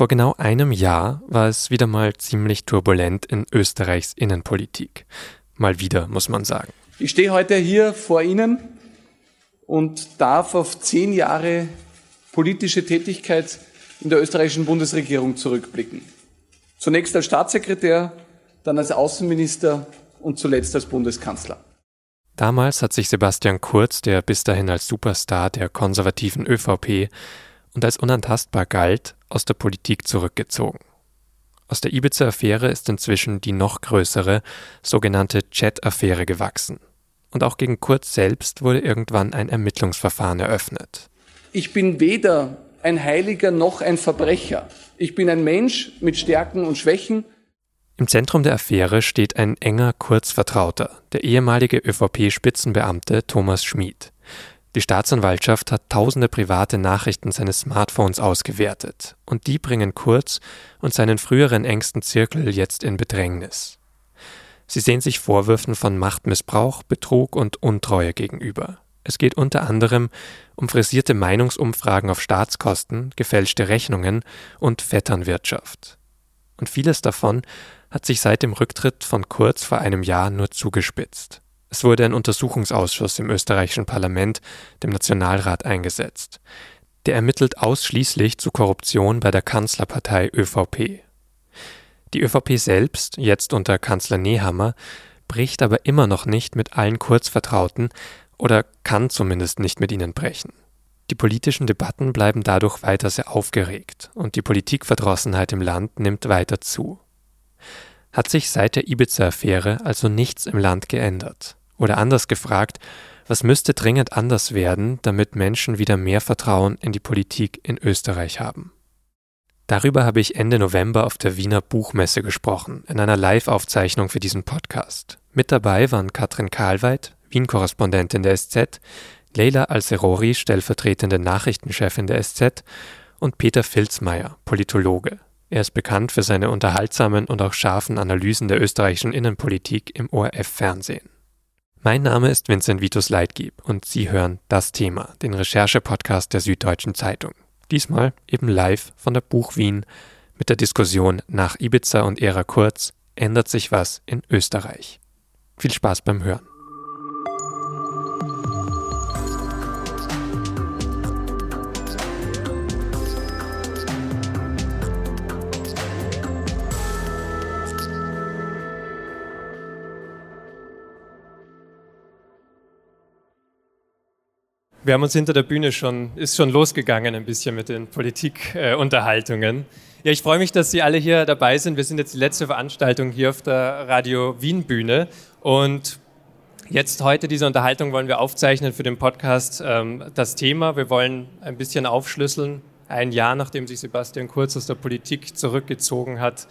Vor genau einem Jahr war es wieder mal ziemlich turbulent in Österreichs Innenpolitik. Mal wieder, muss man sagen. Ich stehe heute hier vor Ihnen und darf auf zehn Jahre politische Tätigkeit in der österreichischen Bundesregierung zurückblicken. Zunächst als Staatssekretär, dann als Außenminister und zuletzt als Bundeskanzler. Damals hat sich Sebastian Kurz, der bis dahin als Superstar der konservativen ÖVP und als unantastbar galt, aus der Politik zurückgezogen. Aus der Ibiza-Affäre ist inzwischen die noch größere sogenannte Chat-Affäre gewachsen. Und auch gegen Kurz selbst wurde irgendwann ein Ermittlungsverfahren eröffnet. Ich bin weder ein Heiliger noch ein Verbrecher. Ich bin ein Mensch mit Stärken und Schwächen. Im Zentrum der Affäre steht ein enger Kurzvertrauter, der ehemalige ÖVP-Spitzenbeamte Thomas Schmid. Die Staatsanwaltschaft hat tausende private Nachrichten seines Smartphones ausgewertet, und die bringen Kurz und seinen früheren engsten Zirkel jetzt in Bedrängnis. Sie sehen sich Vorwürfen von Machtmissbrauch, Betrug und Untreue gegenüber. Es geht unter anderem um frisierte Meinungsumfragen auf Staatskosten, gefälschte Rechnungen und Vetternwirtschaft. Und vieles davon hat sich seit dem Rücktritt von Kurz vor einem Jahr nur zugespitzt. Es wurde ein Untersuchungsausschuss im österreichischen Parlament, dem Nationalrat, eingesetzt. Der ermittelt ausschließlich zu Korruption bei der Kanzlerpartei ÖVP. Die ÖVP selbst, jetzt unter Kanzler Nehammer, bricht aber immer noch nicht mit allen Kurzvertrauten oder kann zumindest nicht mit ihnen brechen. Die politischen Debatten bleiben dadurch weiter sehr aufgeregt und die Politikverdrossenheit im Land nimmt weiter zu. Hat sich seit der Ibiza-Affäre also nichts im Land geändert? Oder anders gefragt, was müsste dringend anders werden, damit Menschen wieder mehr Vertrauen in die Politik in Österreich haben? Darüber habe ich Ende November auf der Wiener Buchmesse gesprochen, in einer Live-Aufzeichnung für diesen Podcast. Mit dabei waren Katrin Karlweit, Wien-Korrespondentin der SZ, Leila Alserori, stellvertretende Nachrichtenchefin der SZ und Peter Filzmeier, Politologe. Er ist bekannt für seine unterhaltsamen und auch scharfen Analysen der österreichischen Innenpolitik im ORF-Fernsehen. Mein Name ist Vincent Vitus Leitgeb und Sie hören Das Thema, den Recherche-Podcast der Süddeutschen Zeitung. Diesmal eben live von der Buch Wien mit der Diskussion nach Ibiza und Ära Kurz ändert sich was in Österreich. Viel Spaß beim Hören. Wir haben uns hinter der Bühne schon, ist schon losgegangen ein bisschen mit den Politikunterhaltungen. Äh, ja, ich freue mich, dass Sie alle hier dabei sind. Wir sind jetzt die letzte Veranstaltung hier auf der Radio Wien Bühne und jetzt heute diese Unterhaltung wollen wir aufzeichnen für den Podcast ähm, das Thema. Wir wollen ein bisschen aufschlüsseln, ein Jahr nachdem sich Sebastian Kurz aus der Politik zurückgezogen hat.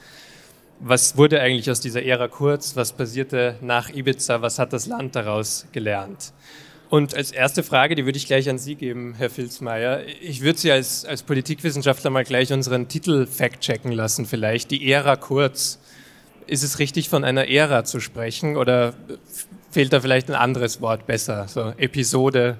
Was wurde eigentlich aus dieser Ära Kurz? Was passierte nach Ibiza? Was hat das Land daraus gelernt? Und als erste Frage, die würde ich gleich an Sie geben, Herr Filzmeier. Ich würde Sie als, als Politikwissenschaftler mal gleich unseren Titel fact-checken lassen, vielleicht. Die Ära kurz. Ist es richtig, von einer Ära zu sprechen oder fehlt da vielleicht ein anderes Wort besser? So Episode.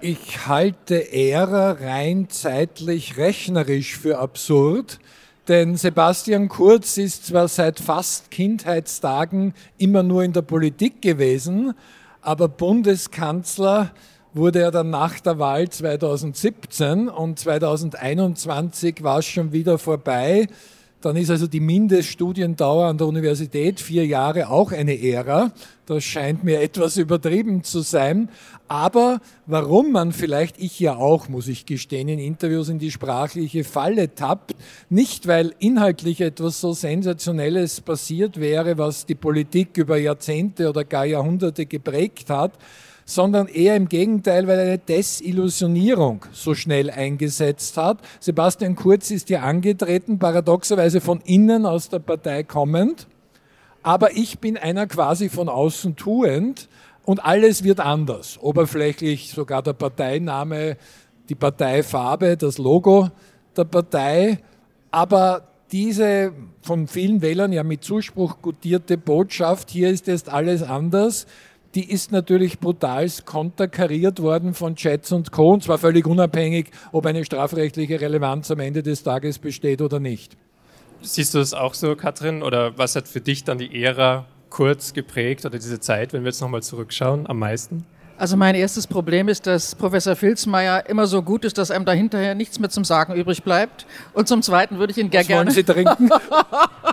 Ich halte Ära rein zeitlich rechnerisch für absurd. Denn Sebastian Kurz ist zwar seit fast Kindheitstagen immer nur in der Politik gewesen, aber Bundeskanzler wurde er dann nach der Wahl 2017 und 2021 war es schon wieder vorbei. Dann ist also die Mindeststudiendauer an der Universität vier Jahre auch eine Ära. Das scheint mir etwas übertrieben zu sein. Aber warum man vielleicht, ich ja auch, muss ich gestehen, in Interviews in die sprachliche Falle tappt, nicht weil inhaltlich etwas so Sensationelles passiert wäre, was die Politik über Jahrzehnte oder gar Jahrhunderte geprägt hat, sondern eher im Gegenteil, weil eine Desillusionierung so schnell eingesetzt hat. Sebastian Kurz ist ja angetreten, paradoxerweise von innen aus der Partei kommend, aber ich bin einer quasi von außen tuend und alles wird anders. Oberflächlich sogar der Parteiname, die Parteifarbe, das Logo der Partei, aber diese von vielen Wählern ja mit Zuspruch gutierte Botschaft, hier ist jetzt alles anders, die ist natürlich brutal konterkariert worden von Chats und Co. Und zwar völlig unabhängig, ob eine strafrechtliche Relevanz am Ende des Tages besteht oder nicht. Siehst du das auch so, Katrin? Oder was hat für dich dann die Ära kurz geprägt oder diese Zeit, wenn wir jetzt nochmal zurückschauen, am meisten? Also mein erstes Problem ist, dass Professor Filzmeier immer so gut ist, dass einem da hinterher nichts mehr zum Sagen übrig bleibt. Und zum Zweiten würde ich ihn gerne... Wollen Sie trinken?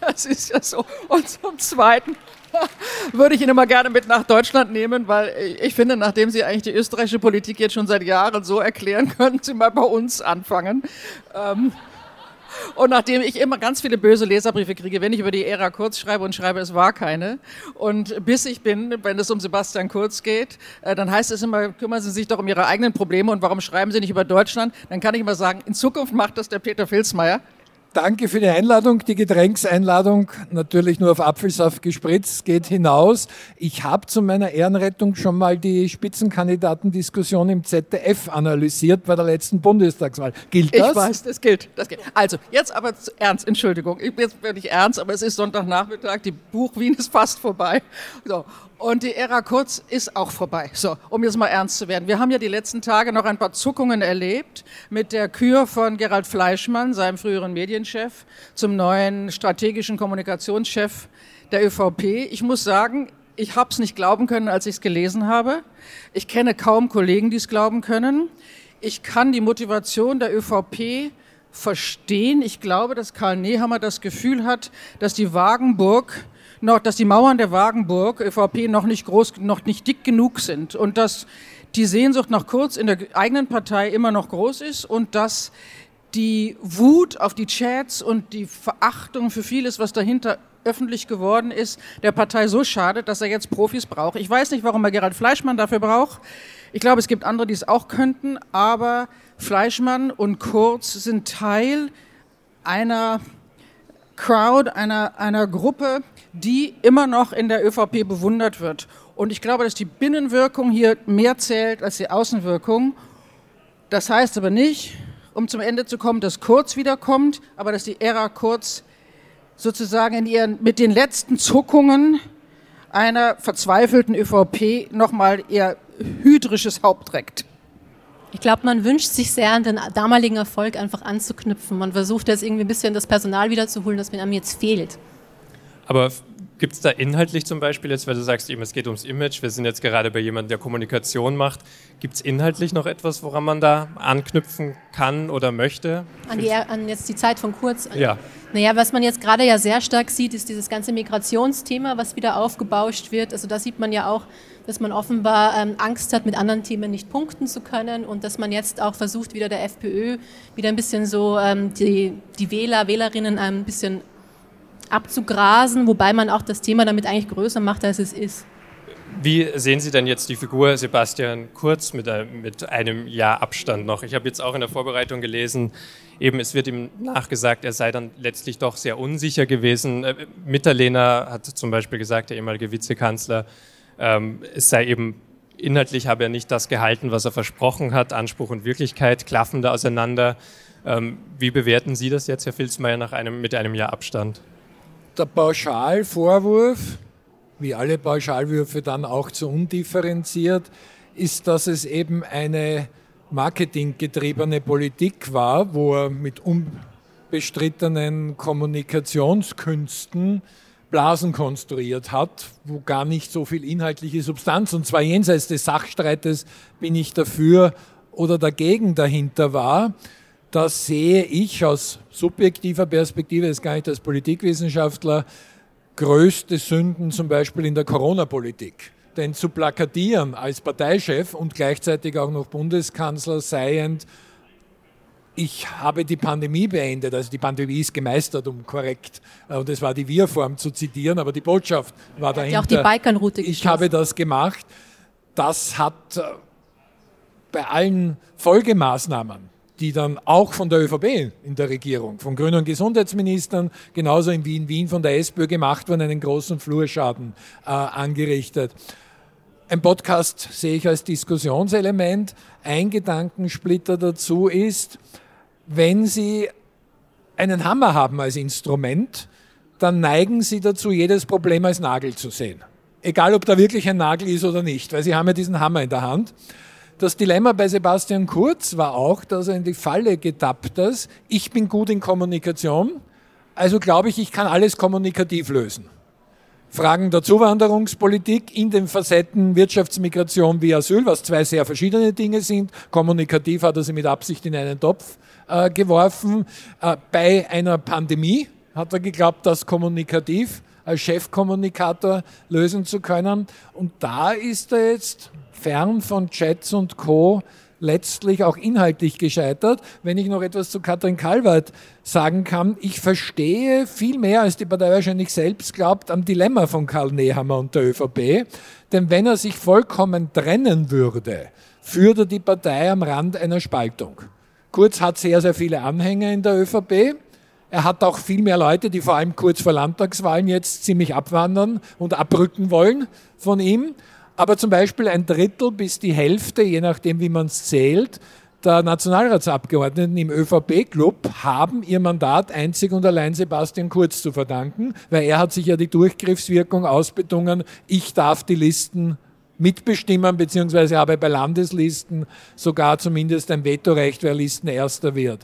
das ist ja so. Und zum Zweiten würde ich ihn immer gerne mit nach Deutschland nehmen, weil ich finde, nachdem Sie eigentlich die österreichische Politik jetzt schon seit Jahren so erklären, können Sie mal bei uns anfangen. Ähm, und nachdem ich immer ganz viele böse Leserbriefe kriege, wenn ich über die Ära Kurz schreibe und schreibe, es war keine. Und bis ich bin, wenn es um Sebastian Kurz geht, äh, dann heißt es immer, kümmern Sie sich doch um Ihre eigenen Probleme und warum schreiben Sie nicht über Deutschland? Dann kann ich immer sagen, in Zukunft macht das der Peter Filzmeier. Danke für die Einladung. Die Getränkseinladung, natürlich nur auf Apfelsaft gespritzt, geht hinaus. Ich habe zu meiner Ehrenrettung schon mal die Spitzenkandidatendiskussion im ZDF analysiert bei der letzten Bundestagswahl. Gilt das? Ich weiß, das gilt. Das gilt. Also, jetzt aber ernst, Entschuldigung, jetzt werde ich ernst, aber es ist Sonntagnachmittag, die Buch Wien ist fast vorbei. So. Und die Ära Kurz ist auch vorbei. So, um jetzt mal ernst zu werden. Wir haben ja die letzten Tage noch ein paar Zuckungen erlebt mit der Kür von Gerald Fleischmann, seinem früheren Medienchef, zum neuen strategischen Kommunikationschef der ÖVP. Ich muss sagen, ich habe es nicht glauben können, als ich es gelesen habe. Ich kenne kaum Kollegen, die es glauben können. Ich kann die Motivation der ÖVP verstehen. Ich glaube, dass Karl Nehammer das Gefühl hat, dass die Wagenburg noch, dass die Mauern der Wagenburg ÖVP noch nicht groß, noch nicht dick genug sind und dass die Sehnsucht nach Kurz in der eigenen Partei immer noch groß ist und dass die Wut auf die Chats und die Verachtung für vieles, was dahinter öffentlich geworden ist, der Partei so schadet, dass er jetzt Profis braucht. Ich weiß nicht, warum er Gerald Fleischmann dafür braucht. Ich glaube, es gibt andere, die es auch könnten, aber Fleischmann und Kurz sind Teil einer Crowd, einer, einer Gruppe, die immer noch in der ÖVP bewundert wird. Und ich glaube, dass die Binnenwirkung hier mehr zählt als die Außenwirkung. Das heißt aber nicht, um zum Ende zu kommen, dass Kurz wiederkommt, aber dass die Ära Kurz sozusagen ihren, mit den letzten Zuckungen einer verzweifelten ÖVP nochmal ihr hydrisches Haupt trägt. Ich glaube, man wünscht sich sehr an den damaligen Erfolg einfach anzuknüpfen. Man versucht jetzt irgendwie ein bisschen das Personal wiederzuholen, das mir einem jetzt fehlt. Aber gibt es da inhaltlich zum Beispiel jetzt, weil du sagst eben, es geht ums Image, wir sind jetzt gerade bei jemandem, der Kommunikation macht, gibt es inhaltlich noch etwas, woran man da anknüpfen kann oder möchte? An, die, an jetzt die Zeit von Kurz? Ja. Naja, was man jetzt gerade ja sehr stark sieht, ist dieses ganze Migrationsthema, was wieder aufgebauscht wird. Also da sieht man ja auch, dass man offenbar ähm, Angst hat, mit anderen Themen nicht punkten zu können und dass man jetzt auch versucht, wieder der FPÖ wieder ein bisschen so ähm, die, die Wähler, Wählerinnen ein bisschen abzugrasen, wobei man auch das Thema damit eigentlich größer macht, als es ist. Wie sehen Sie denn jetzt die Figur Sebastian Kurz mit, mit einem Jahr Abstand noch? Ich habe jetzt auch in der Vorbereitung gelesen, eben es wird ihm nachgesagt, er sei dann letztlich doch sehr unsicher gewesen. Äh, Mitterlehner hat zum Beispiel gesagt, der ehemalige Vizekanzler, ähm, es sei eben inhaltlich habe er nicht das gehalten, was er versprochen hat. Anspruch und Wirklichkeit klaffen da auseinander. Ähm, wie bewerten Sie das jetzt, Herr Filzmeier, nach einem, mit einem Jahr Abstand? der Pauschalvorwurf, wie alle Pauschalwürfe dann auch zu undifferenziert, ist, dass es eben eine marketinggetriebene Politik war, wo er mit unbestrittenen Kommunikationskünsten Blasen konstruiert hat, wo gar nicht so viel inhaltliche Substanz, und zwar jenseits des Sachstreites, bin ich dafür oder dagegen dahinter war. Das sehe ich aus subjektiver Perspektive, das gar nicht als Politikwissenschaftler, größte Sünden zum Beispiel in der Corona-Politik. Denn zu plakatieren als Parteichef und gleichzeitig auch noch Bundeskanzler seiend, ich habe die Pandemie beendet, also die Pandemie ist gemeistert, um korrekt, äh, und es war die Wir-Form zu zitieren, aber die Botschaft war dahinter. Ja auch die Balkanroute Ich habe das gemacht. Das hat äh, bei allen Folgemaßnahmen die dann auch von der ÖVP in der Regierung, von grünen Gesundheitsministern, genauso in Wien, Wien von der SPÖ gemacht worden, einen großen Flurschaden äh, angerichtet. Ein Podcast sehe ich als Diskussionselement. Ein Gedankensplitter dazu ist, wenn Sie einen Hammer haben als Instrument, dann neigen Sie dazu, jedes Problem als Nagel zu sehen. egal ob da wirklich ein Nagel ist oder nicht, weil sie haben ja diesen Hammer in der Hand. Das Dilemma bei Sebastian Kurz war auch, dass er in die Falle getappt ist. Ich bin gut in Kommunikation, also glaube ich, ich kann alles kommunikativ lösen. Fragen der Zuwanderungspolitik in den Facetten Wirtschaftsmigration wie Asyl, was zwei sehr verschiedene Dinge sind. Kommunikativ hat er sie mit Absicht in einen Topf äh, geworfen. Äh, bei einer Pandemie hat er geglaubt, das kommunikativ als Chefkommunikator lösen zu können. Und da ist er jetzt fern von Chats und Co letztlich auch inhaltlich gescheitert. Wenn ich noch etwas zu Katrin Kalwert sagen kann, ich verstehe viel mehr, als die Partei wahrscheinlich selbst glaubt, am Dilemma von Karl Nehammer und der ÖVP. Denn wenn er sich vollkommen trennen würde, führte die Partei am Rand einer Spaltung. Kurz hat sehr, sehr viele Anhänger in der ÖVP. Er hat auch viel mehr Leute, die vor allem kurz vor Landtagswahlen jetzt ziemlich abwandern und abrücken wollen von ihm. Aber zum Beispiel ein Drittel bis die Hälfte, je nachdem wie man es zählt, der Nationalratsabgeordneten im ÖVP-Club haben ihr Mandat einzig und allein Sebastian Kurz zu verdanken, weil er hat sich ja die Durchgriffswirkung ausbedungen, ich darf die Listen mitbestimmen, beziehungsweise habe bei Landeslisten sogar zumindest ein Vetorecht, wer Listen erster wird.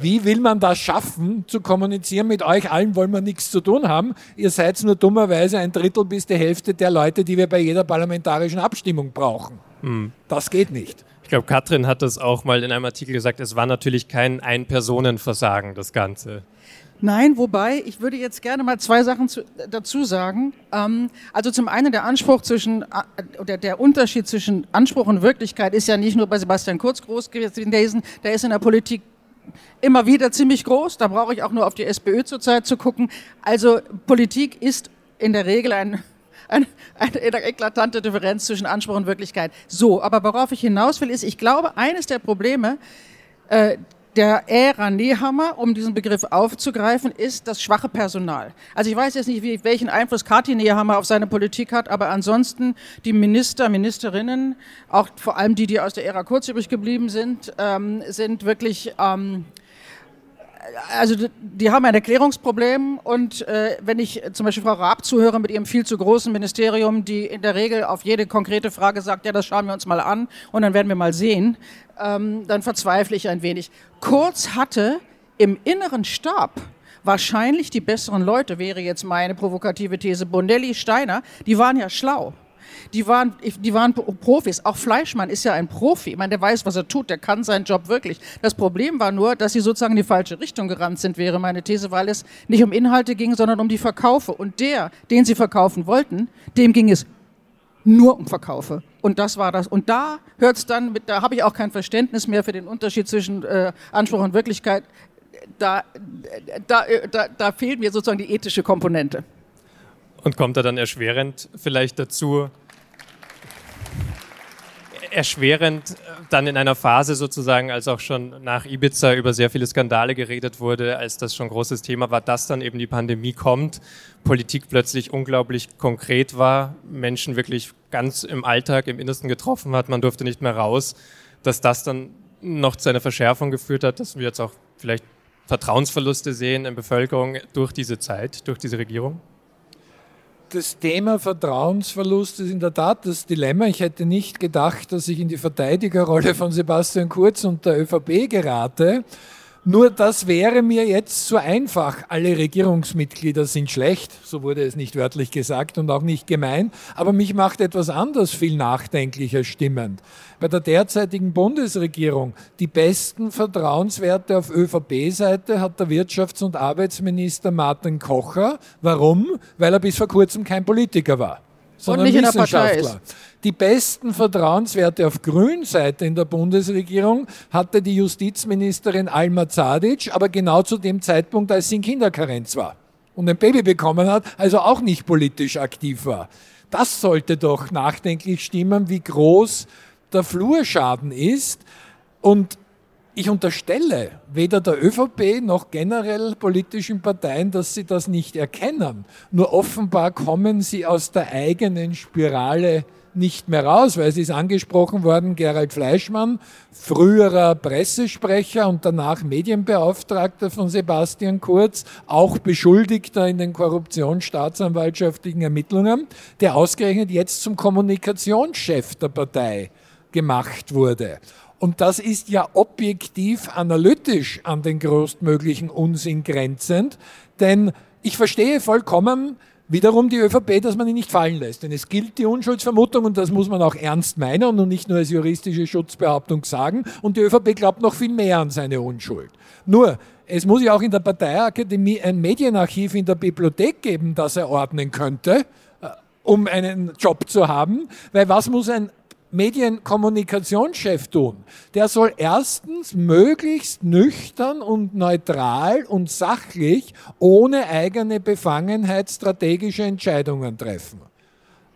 Wie will man das schaffen, zu kommunizieren? Mit euch allen wollen wir nichts zu tun haben. Ihr seid nur dummerweise ein Drittel bis die Hälfte der Leute, die wir bei jeder parlamentarischen Abstimmung brauchen. Hm. Das geht nicht. Ich glaube, Katrin hat das auch mal in einem Artikel gesagt, es war natürlich kein Ein-Personen-Versagen, das Ganze. Nein, wobei, ich würde jetzt gerne mal zwei Sachen zu, dazu sagen. Ähm, also zum einen der Anspruch zwischen, äh, oder der Unterschied zwischen Anspruch und Wirklichkeit ist ja nicht nur bei Sebastian Kurz groß gewesen, der ist in der Politik immer wieder ziemlich groß. Da brauche ich auch nur auf die SPÖ zurzeit zu gucken. Also Politik ist in der Regel ein, ein, eine eklatante Differenz zwischen Anspruch und Wirklichkeit. So, aber worauf ich hinaus will, ist, ich glaube, eines der Probleme, äh, der Ära Nehammer, um diesen Begriff aufzugreifen, ist das schwache Personal. Also ich weiß jetzt nicht, wie, welchen Einfluss Kati Nehammer auf seine Politik hat, aber ansonsten die Minister, Ministerinnen, auch vor allem die, die aus der Ära Kurz übrig geblieben sind, ähm, sind wirklich... Ähm, also die haben ein Erklärungsproblem und äh, wenn ich zum Beispiel Frau Raab zuhöre mit ihrem viel zu großen Ministerium, die in der Regel auf jede konkrete Frage sagt, ja, das schauen wir uns mal an und dann werden wir mal sehen, ähm, dann verzweifle ich ein wenig. Kurz hatte im inneren Stab wahrscheinlich die besseren Leute, wäre jetzt meine provokative These, Bonelli, Steiner, die waren ja schlau die waren, die waren Profis. Auch Fleischmann ist ja ein Profi. Ich meine, der weiß, was er tut, der kann seinen Job wirklich. Das Problem war nur, dass sie sozusagen in die falsche Richtung gerannt sind, wäre meine These, weil es nicht um Inhalte ging, sondern um die Verkaufe. Und der, den sie verkaufen wollten, dem ging es nur um Verkaufe. Und das war das. Und da hört es dann mit, da habe ich auch kein Verständnis mehr für den Unterschied zwischen äh, Anspruch und Wirklichkeit. Da, da, da, da fehlt mir sozusagen die ethische Komponente. Und kommt er dann erschwerend vielleicht dazu, erschwerend äh, dann in einer Phase sozusagen, als auch schon nach Ibiza über sehr viele Skandale geredet wurde, als das schon großes Thema war, dass dann eben die Pandemie kommt, Politik plötzlich unglaublich konkret war, Menschen wirklich ganz im Alltag, im Innersten getroffen hat, man durfte nicht mehr raus, dass das dann noch zu einer Verschärfung geführt hat, dass wir jetzt auch vielleicht Vertrauensverluste sehen in Bevölkerung durch diese Zeit, durch diese Regierung? Das Thema Vertrauensverlust ist in der Tat das Dilemma. Ich hätte nicht gedacht, dass ich in die Verteidigerrolle von Sebastian Kurz und der ÖVP gerate. Nur das wäre mir jetzt zu einfach. Alle Regierungsmitglieder sind schlecht, so wurde es nicht wörtlich gesagt und auch nicht gemein. Aber mich macht etwas anders viel nachdenklicher stimmend. Bei der derzeitigen Bundesregierung die besten Vertrauenswerte auf ÖVP-Seite hat der Wirtschafts- und Arbeitsminister Martin Kocher. Warum? Weil er bis vor kurzem kein Politiker war sondern Wissenschaftler. Die besten Vertrauenswerte auf Grünseite in der Bundesregierung hatte die Justizministerin Alma Zadic, aber genau zu dem Zeitpunkt, als sie in Kinderkarenz war und ein Baby bekommen hat, also auch nicht politisch aktiv war. Das sollte doch nachdenklich stimmen, wie groß der Flurschaden ist. Und ich unterstelle weder der ÖVP noch generell politischen Parteien, dass sie das nicht erkennen. Nur offenbar kommen sie aus der eigenen Spirale nicht mehr raus, weil es ist angesprochen worden, Gerald Fleischmann, früherer Pressesprecher und danach Medienbeauftragter von Sebastian Kurz, auch Beschuldigter in den korruptionsstaatsanwaltschaftlichen Ermittlungen, der ausgerechnet jetzt zum Kommunikationschef der Partei gemacht wurde. Und das ist ja objektiv analytisch an den größtmöglichen Unsinn grenzend, denn ich verstehe vollkommen, wiederum die ÖVP, dass man ihn nicht fallen lässt. Denn es gilt die Unschuldsvermutung und das muss man auch ernst meinen und nicht nur als juristische Schutzbehauptung sagen. Und die ÖVP glaubt noch viel mehr an seine Unschuld. Nur, es muss ja auch in der Parteiakademie ein Medienarchiv in der Bibliothek geben, das er ordnen könnte, äh, um einen Job zu haben. Weil was muss ein Medienkommunikationschef tun? Der soll erstens möglichst nüchtern und neutral und sachlich, ohne eigene Befangenheit strategische Entscheidungen treffen.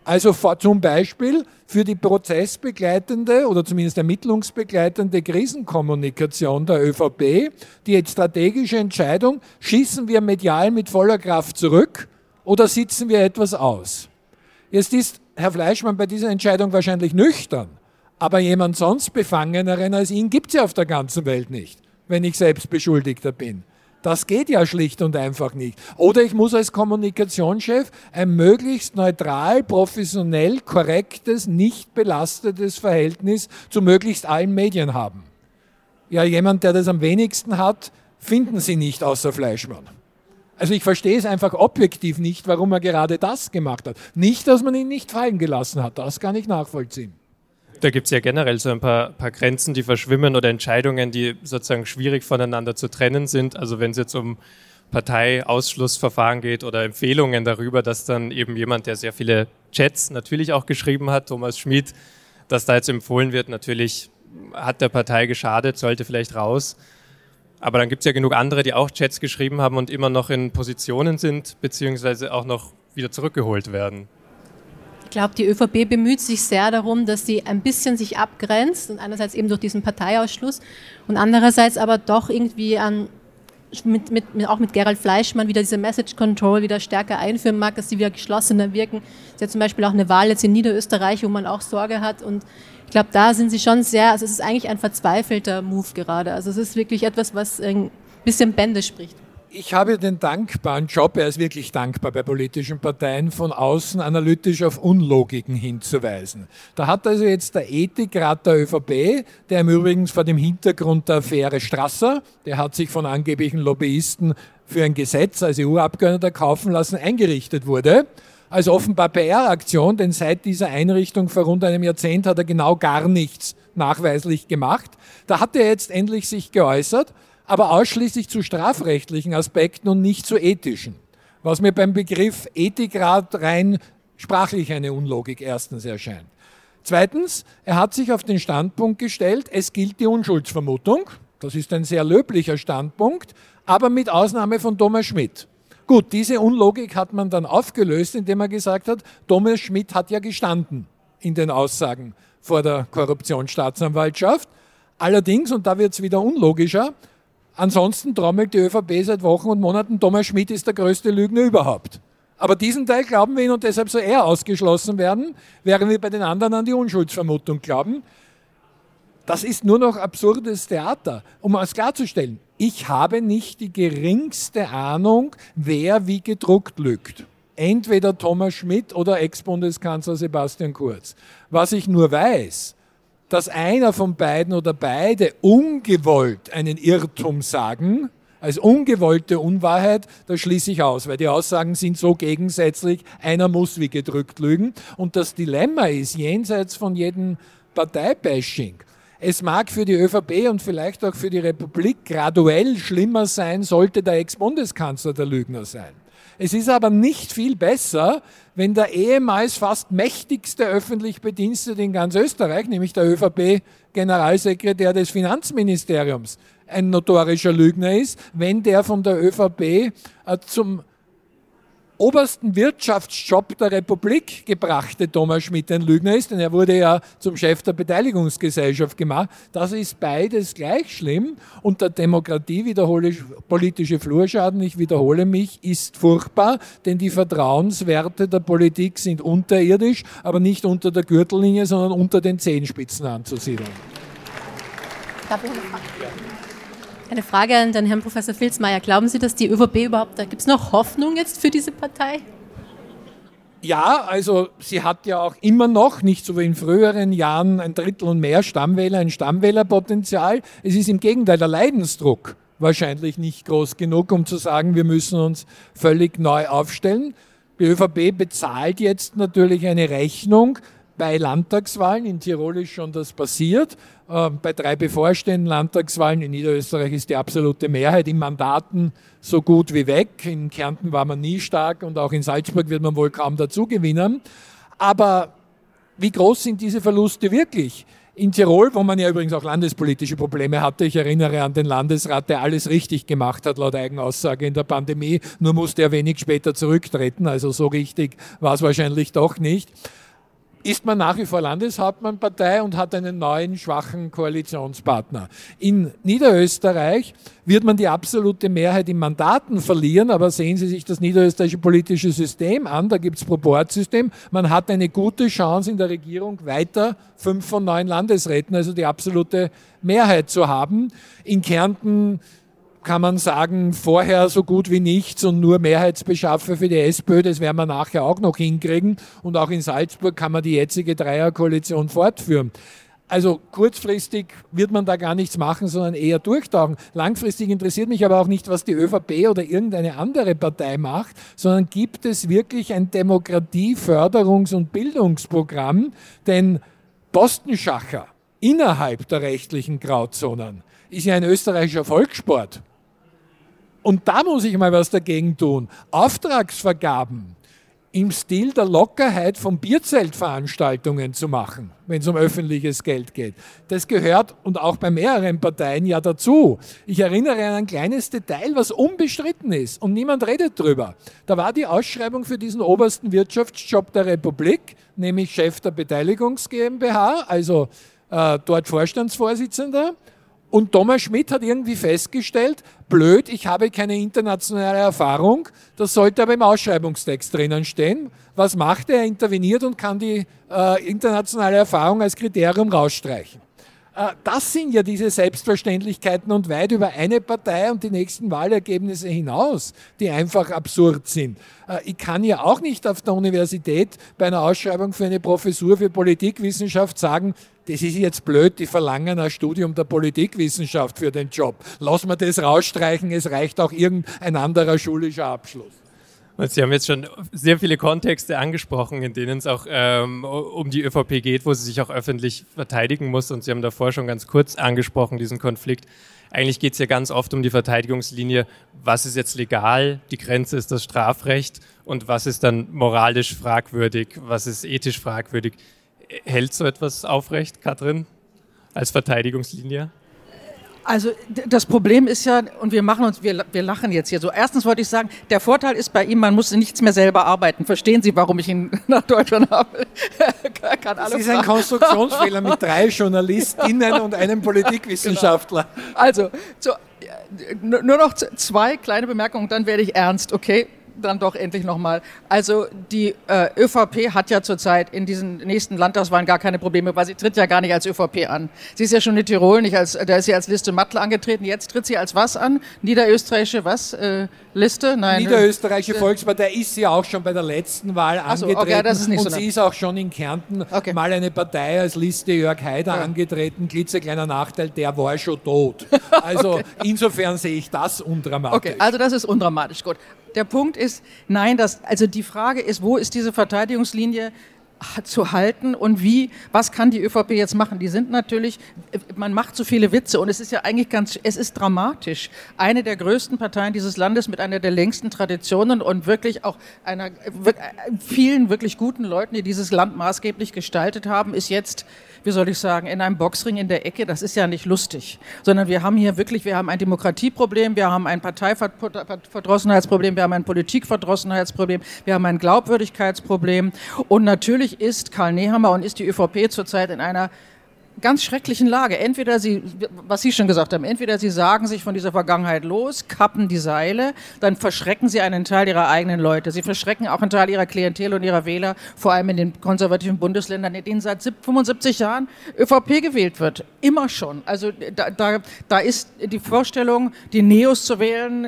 Also zum Beispiel für die prozessbegleitende oder zumindest ermittlungsbegleitende Krisenkommunikation der ÖVP die strategische Entscheidung, schießen wir medial mit voller Kraft zurück oder sitzen wir etwas aus. Jetzt ist Herr Fleischmann bei dieser Entscheidung wahrscheinlich nüchtern, aber jemand sonst Befangeneren als ihn gibt es ja auf der ganzen Welt nicht, wenn ich selbst Beschuldigter bin. Das geht ja schlicht und einfach nicht. Oder ich muss als Kommunikationschef ein möglichst neutral, professionell, korrektes, nicht belastetes Verhältnis zu möglichst allen Medien haben. Ja, jemand, der das am wenigsten hat, finden Sie nicht außer Fleischmann. Also ich verstehe es einfach objektiv nicht, warum er gerade das gemacht hat. Nicht, dass man ihn nicht fallen gelassen hat, das kann ich nachvollziehen. Da gibt es ja generell so ein paar, paar, Grenzen, die verschwimmen oder Entscheidungen, die sozusagen schwierig voneinander zu trennen sind. Also wenn es jetzt um Parteiausschlussverfahren geht oder Empfehlungen darüber, dass dann eben jemand, der sehr viele Chats natürlich auch geschrieben hat, Thomas Schmid, dass da jetzt empfohlen wird, natürlich hat der Partei geschadet, sollte vielleicht raus. Aber dann gibt es ja genug andere, die auch Chats geschrieben haben und immer noch in Positionen sind, beziehungsweise auch noch wieder zurückgeholt werden. Ich glaube, die ÖVP bemüht sich sehr darum, dass sie ein bisschen sich abgrenzt und einerseits eben durch diesen Parteiausschluss und andererseits aber doch irgendwie an mit, mit, auch mit Gerald Fleischmann wieder diese Message Control wieder stärker einführen mag, dass sie wieder geschlossener wirken. Es ist ja zum Beispiel auch eine Wahl jetzt in Niederösterreich, wo man auch Sorge hat und ich glaube, da sind sie schon sehr, also es ist eigentlich ein verzweifelter Move gerade. Also es ist wirklich etwas, was ein bisschen Bände spricht. Ich habe den dankbaren Job, er ist wirklich dankbar bei politischen Parteien, von außen analytisch auf Unlogiken hinzuweisen. Da hat also jetzt der Ethikrat der ÖVP, der im Übrigen vor dem Hintergrund der Affäre Strasser, der hat sich von angeblichen Lobbyisten für ein Gesetz als EU-Abgeordneter kaufen lassen, eingerichtet wurde, als offenbar PR-Aktion, denn seit dieser Einrichtung vor rund einem Jahrzehnt hat er genau gar nichts nachweislich gemacht. Da hat er jetzt endlich sich geäußert, aber ausschließlich zu strafrechtlichen Aspekten und nicht zu ethischen. Was mir beim Begriff Ethikrat rein sprachlich eine Unlogik erstens erscheint. Zweitens, er hat sich auf den Standpunkt gestellt, es gilt die Unschuldsvermutung. Das ist ein sehr löblicher Standpunkt, aber mit Ausnahme von Thomas Schmidt. Gut, diese Unlogik hat man dann aufgelöst, indem er gesagt hat, Thomas Schmidt hat ja gestanden in den Aussagen vor der Korruptionsstaatsanwaltschaft. Allerdings, und da wird es wieder unlogischer, ansonsten trommelt die ÖVP seit Wochen und Monaten, Thomas Schmidt ist der größte Lügner überhaupt. Aber diesen Teil glauben wir ihn und deshalb soll er ausgeschlossen werden, während wir bei den anderen an die Unschuldsvermutung glauben. Das ist nur noch absurdes Theater. Um es klarzustellen, ich habe nicht die geringste Ahnung, wer wie gedruckt lügt. Entweder Thomas Schmidt oder Ex-Bundeskanzler Sebastian Kurz. Was ich nur weiß, dass einer von beiden oder beide ungewollt einen Irrtum sagen, als ungewollte Unwahrheit, das schließe ich aus, weil die Aussagen sind so gegensätzlich, einer muss wie gedrückt lügen. Und das Dilemma ist, jenseits von jedem Parteibashing, es mag für die ÖVP und vielleicht auch für die Republik graduell schlimmer sein, sollte der Ex-Bundeskanzler der Lügner sein. Es ist aber nicht viel besser, wenn der ehemals fast mächtigste öffentlich Bedienstete in ganz Österreich, nämlich der ÖVP-Generalsekretär des Finanzministeriums, ein notorischer Lügner ist, wenn der von der ÖVP äh, zum obersten Wirtschaftsjob der Republik gebrachte Thomas Schmidt ein Lügner ist, denn er wurde ja zum Chef der Beteiligungsgesellschaft gemacht. Das ist beides gleich schlimm. Und der Demokratie wiederhole ich politische Flurschaden, ich wiederhole mich, ist furchtbar, denn die Vertrauenswerte der Politik sind unterirdisch, aber nicht unter der Gürtellinie, sondern unter den Zehenspitzen anzusiedeln. Frage? Eine Frage an den Herrn Professor Filzmeier. Glauben Sie, dass die ÖVP überhaupt, da gibt es noch Hoffnung jetzt für diese Partei? Ja, also sie hat ja auch immer noch, nicht so wie in früheren Jahren, ein Drittel und mehr Stammwähler, ein Stammwählerpotenzial. Es ist im Gegenteil der Leidensdruck wahrscheinlich nicht groß genug, um zu sagen, wir müssen uns völlig neu aufstellen. Die ÖVP bezahlt jetzt natürlich eine Rechnung, bei Landtagswahlen. In Tirol ist schon das passiert. Ähm, bei drei bevorstehenden Landtagswahlen in Niederösterreich ist die absolute Mehrheit in Mandaten so gut wie weg. In Kärnten war man nie stark und auch in Salzburg wird man wohl kaum dazu gewinnen. Aber wie groß sind diese Verluste wirklich? In Tirol, wo man ja übrigens auch landespolitische Probleme hatte, ich erinnere an den Landesrat, der alles richtig gemacht hat, laut Eigenaussage in der Pandemie, nur musste er wenig später zurücktreten, also so richtig war es wahrscheinlich doch nicht ist man nach wie vor Landeshauptmannpartei und hat einen neuen schwachen Koalitionspartner. In Niederösterreich wird man die absolute Mehrheit in Mandaten verlieren, aber sehen Sie sich das niederösterreichische politische System an, da gibt es Proportsystem. Man hat eine gute Chance in der Regierung weiter fünf von neun Landesräten, also die absolute Mehrheit zu haben. In Kärnten kann man sagen, vorher so gut wie nichts und nur Mehrheitsbeschaffer für die SPÖ, das werden wir nachher auch noch hinkriegen. Und auch in Salzburg kann man die jetzige Dreierkoalition fortführen. Also kurzfristig wird man da gar nichts machen, sondern eher durchtauchen. Langfristig interessiert mich aber auch nicht, was die ÖVP oder irgendeine andere Partei macht, sondern gibt es wirklich ein Demokratieförderungs- und Bildungsprogramm? Denn Postenschacher innerhalb der rechtlichen Grauzonen ist ja ein österreichischer Volkssport. Und da muss ich mal was dagegen tun. Auftragsvergaben im Stil der Lockerheit von Bierzeltveranstaltungen zu machen, wenn es um öffentliches Geld geht. Das gehört und auch bei mehreren Parteien ja dazu. Ich erinnere an ein kleines Detail, was unbestritten ist und niemand redet drüber. Da war die Ausschreibung für diesen obersten Wirtschaftsjob der Republik, nämlich Chef der Beteiligungs GmbH, also äh, dort Vorstandsvorsitzender. Und Thomas Schmidt hat irgendwie festgestellt, blöd, ich habe keine internationale Erfahrung, das sollte aber im Ausschreibungstext drinnen stehen. Was macht er? Er interveniert und kann die äh, internationale Erfahrung als Kriterium rausstreichen. Äh, das sind ja diese Selbstverständlichkeiten und weit über eine Partei und die nächsten Wahlergebnisse hinaus, die einfach absurd sind. Äh, ich kann ja auch nicht auf der Universität bei einer Ausschreibung für eine Professur für Politikwissenschaft sagen, das ist jetzt blöd, die verlangen ein Studium der Politikwissenschaft für den Job. Lass mal das rausstreichen, es reicht auch irgendein anderer schulischer Abschluss. Und Sie haben jetzt schon sehr viele Kontexte angesprochen, in denen es auch ähm, um die ÖVP geht, wo sie sich auch öffentlich verteidigen muss. Und Sie haben davor schon ganz kurz angesprochen, diesen Konflikt. Eigentlich geht es ja ganz oft um die Verteidigungslinie, was ist jetzt legal, die Grenze ist das Strafrecht und was ist dann moralisch fragwürdig, was ist ethisch fragwürdig. Hält so etwas aufrecht, Katrin, als Verteidigungslinie? Also das Problem ist ja, und wir machen uns, wir, wir lachen jetzt hier so. Erstens wollte ich sagen, der Vorteil ist bei ihm, man muss nichts mehr selber arbeiten. Verstehen Sie, warum ich ihn nach Deutschland habe? Kann das ist fragen. ein Konstruktionsfehler mit drei JournalistInnen und einem Politikwissenschaftler. Genau. Also, so, nur noch zwei kleine Bemerkungen, dann werde ich ernst, okay? Dann doch endlich nochmal. Also die äh, ÖVP hat ja zurzeit in diesen nächsten Landtagswahlen gar keine Probleme, weil sie tritt ja gar nicht als ÖVP an. Sie ist ja schon in Tirol nicht als, da ist sie als Liste Mattl angetreten. Jetzt tritt sie als was an? Niederösterreichische was? Äh, Liste? Nein. Niederösterreichische äh, Volkspartei ist sie auch schon bei der letzten Wahl so, angetreten. Okay, nicht und so sie ist auch schon in Kärnten okay. mal eine Partei als Liste Jörg Haider ja. angetreten. Klitzekleiner Nachteil, der war schon tot. Also okay. insofern sehe ich das undramatisch. Okay, also das ist undramatisch, gut. Der Punkt ist, nein, das, also die Frage ist, wo ist diese Verteidigungslinie? Zu halten und wie, was kann die ÖVP jetzt machen? Die sind natürlich, man macht so viele Witze und es ist ja eigentlich ganz, es ist dramatisch. Eine der größten Parteien dieses Landes mit einer der längsten Traditionen und wirklich auch einer, vielen wirklich guten Leuten, die dieses Land maßgeblich gestaltet haben, ist jetzt wie soll ich sagen, in einem Boxring in der Ecke, das ist ja nicht lustig, sondern wir haben hier wirklich, wir haben ein Demokratieproblem, wir haben ein Parteiverdrossenheitsproblem, wir haben ein Politikverdrossenheitsproblem, wir haben ein Glaubwürdigkeitsproblem und natürlich ist Karl Nehammer und ist die ÖVP zurzeit in einer ganz schrecklichen Lage. Entweder sie, was Sie schon gesagt haben, entweder sie sagen sich von dieser Vergangenheit los, kappen die Seile, dann verschrecken sie einen Teil ihrer eigenen Leute. Sie verschrecken auch einen Teil ihrer Klientel und ihrer Wähler, vor allem in den konservativen Bundesländern, in denen seit 75 Jahren ÖVP gewählt wird. Immer schon. Also da, da, da ist die Vorstellung, die Neos zu wählen,